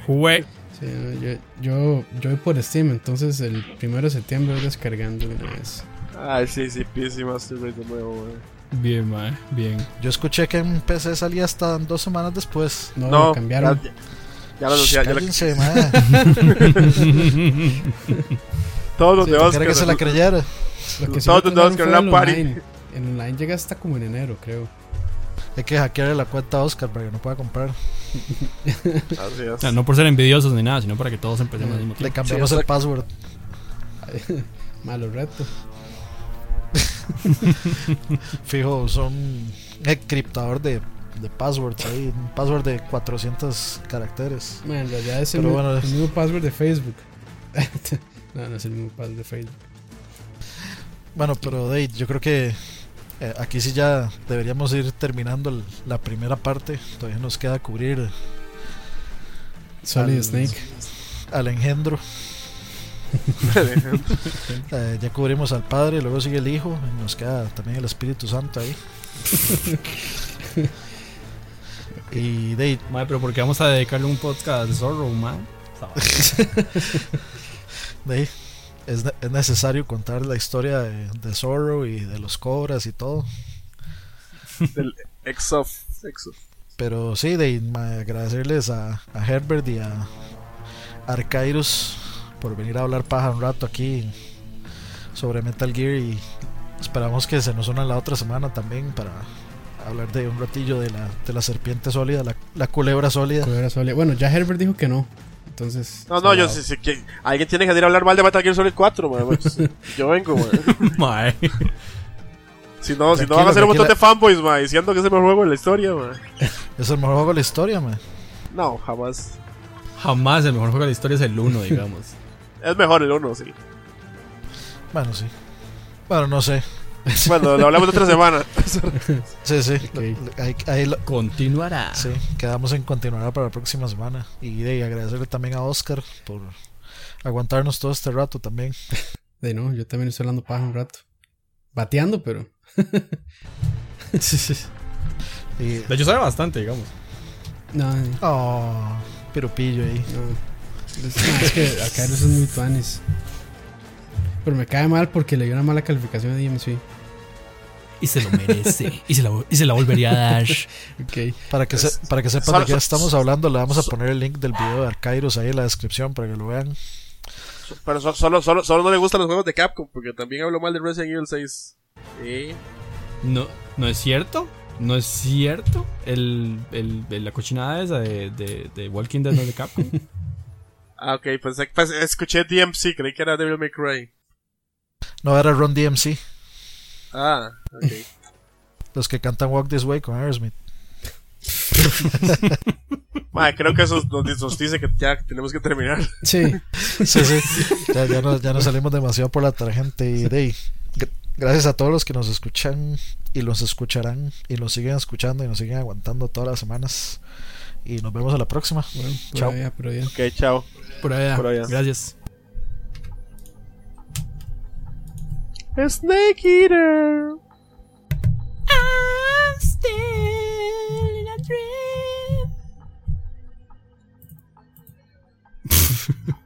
D: Jugué.
A: Sí, yo, yo, yo voy por Steam, entonces el primero de septiembre voy descargando una vez.
B: Ay, sí, sí, PC Master Race de nuevo,
D: Bien, mae, bien.
C: Yo escuché que en PC salía hasta dos semanas después.
A: No, no cambiaron.
B: Ya lo decía, ya
C: Cállense,
B: Todos los
C: sí, de que se la creyera.
B: Todos los de Oscar en la party.
A: En online llega hasta como en enero, creo.
C: Hay que hackearle la cuenta a Oscar para que no pueda comprar.
B: Así es.
D: no por ser envidiosos ni nada, sino para que todos empecemos al mismo tiempo.
C: Le cambiamos el password.
A: Malo reto.
C: Fijo, son encriptador de de passwords ahí, un password de 400 caracteres.
A: Bueno, en realidad es el, mismo password de Facebook. no, no es el mismo password de Facebook.
C: Bueno, pero Dave, yo creo que eh, aquí sí ya deberíamos ir terminando la primera parte. Todavía nos queda cubrir
A: Solid Snake.
C: Al engendro. Eh, ya cubrimos al Padre, luego sigue el Hijo, y nos queda también el Espíritu Santo ahí. Y de
D: Madre, pero porque vamos a dedicarle un podcast de Zorro, man.
C: de es, es, necesario contar la historia de, de, Zorro y de los cobras y todo.
B: Del Exof.
C: Pero sí, de agradecerles a, a, Herbert y a Arcairus por venir a hablar paja un rato aquí sobre Metal Gear y esperamos que se nos una la otra semana también para hablar de un ratillo de la, de la serpiente sólida, la, la culebra sólida.
A: Bueno, ya Herbert dijo que no. Entonces.
B: No, no, yo sí, sí que alguien tiene que ir a hablar mal de Metal Gear Solid 4, pues, yo vengo, man. Si no, si no van a hacer un montón de fanboys, man, diciendo que es el mejor juego de la historia, man.
C: Es el mejor juego de la historia, man.
B: No, jamás.
D: Jamás el mejor juego de la historia es el 1, digamos.
B: es mejor el 1, sí.
C: Bueno, sí. Bueno, no sé.
B: Bueno, lo hablamos de otra semana.
C: sí, sí. Ahí,
D: Continuará.
C: Sí, quedamos en continuará para la próxima semana. Y de agradecerle también a Oscar por aguantarnos todo este rato también.
A: De no, yo también estoy hablando paja un rato. Bateando, pero.
D: sí, sí. De hecho, sabe bastante, digamos.
A: No.
C: Oh, pero pillo ahí.
A: No. Es, que acá no son muy tuanes. Pero me cae mal porque le dio una mala calificación a DMC.
D: Y se lo merece. y, se la, y se la volvería a dar.
A: okay.
C: Para que, se, para que sepan de qué estamos hablando, le vamos a poner el link del video de Arcairos ahí en la descripción para que lo vean.
B: Pero solo, solo, solo no le gustan los juegos de Capcom, porque también hablo mal de Resident Evil 6.
D: No, no es cierto. No es cierto. El, el, la cochinada esa de, de, de Walking Dead no es de Capcom.
B: ah, ok, pues, pues, escuché DMC, creí que era Devil May Cry.
C: No, era Ron DMC.
B: Ah, ok.
C: Los que cantan Walk This Way con Aerosmith.
B: Madre, creo que eso nos, dice que ya tenemos que terminar.
A: Sí,
C: sí, sí. Ya, ya, nos, ya nos salimos demasiado por la tarjeta y de Gracias a todos los que nos escuchan y los escucharán y nos siguen escuchando y nos siguen aguantando todas las semanas. Y nos vemos a la próxima.
A: chao.
B: Ok, chao.
D: Por allá. Por allá. Gracias.
B: Snake Eater.
D: I'm still in a dream.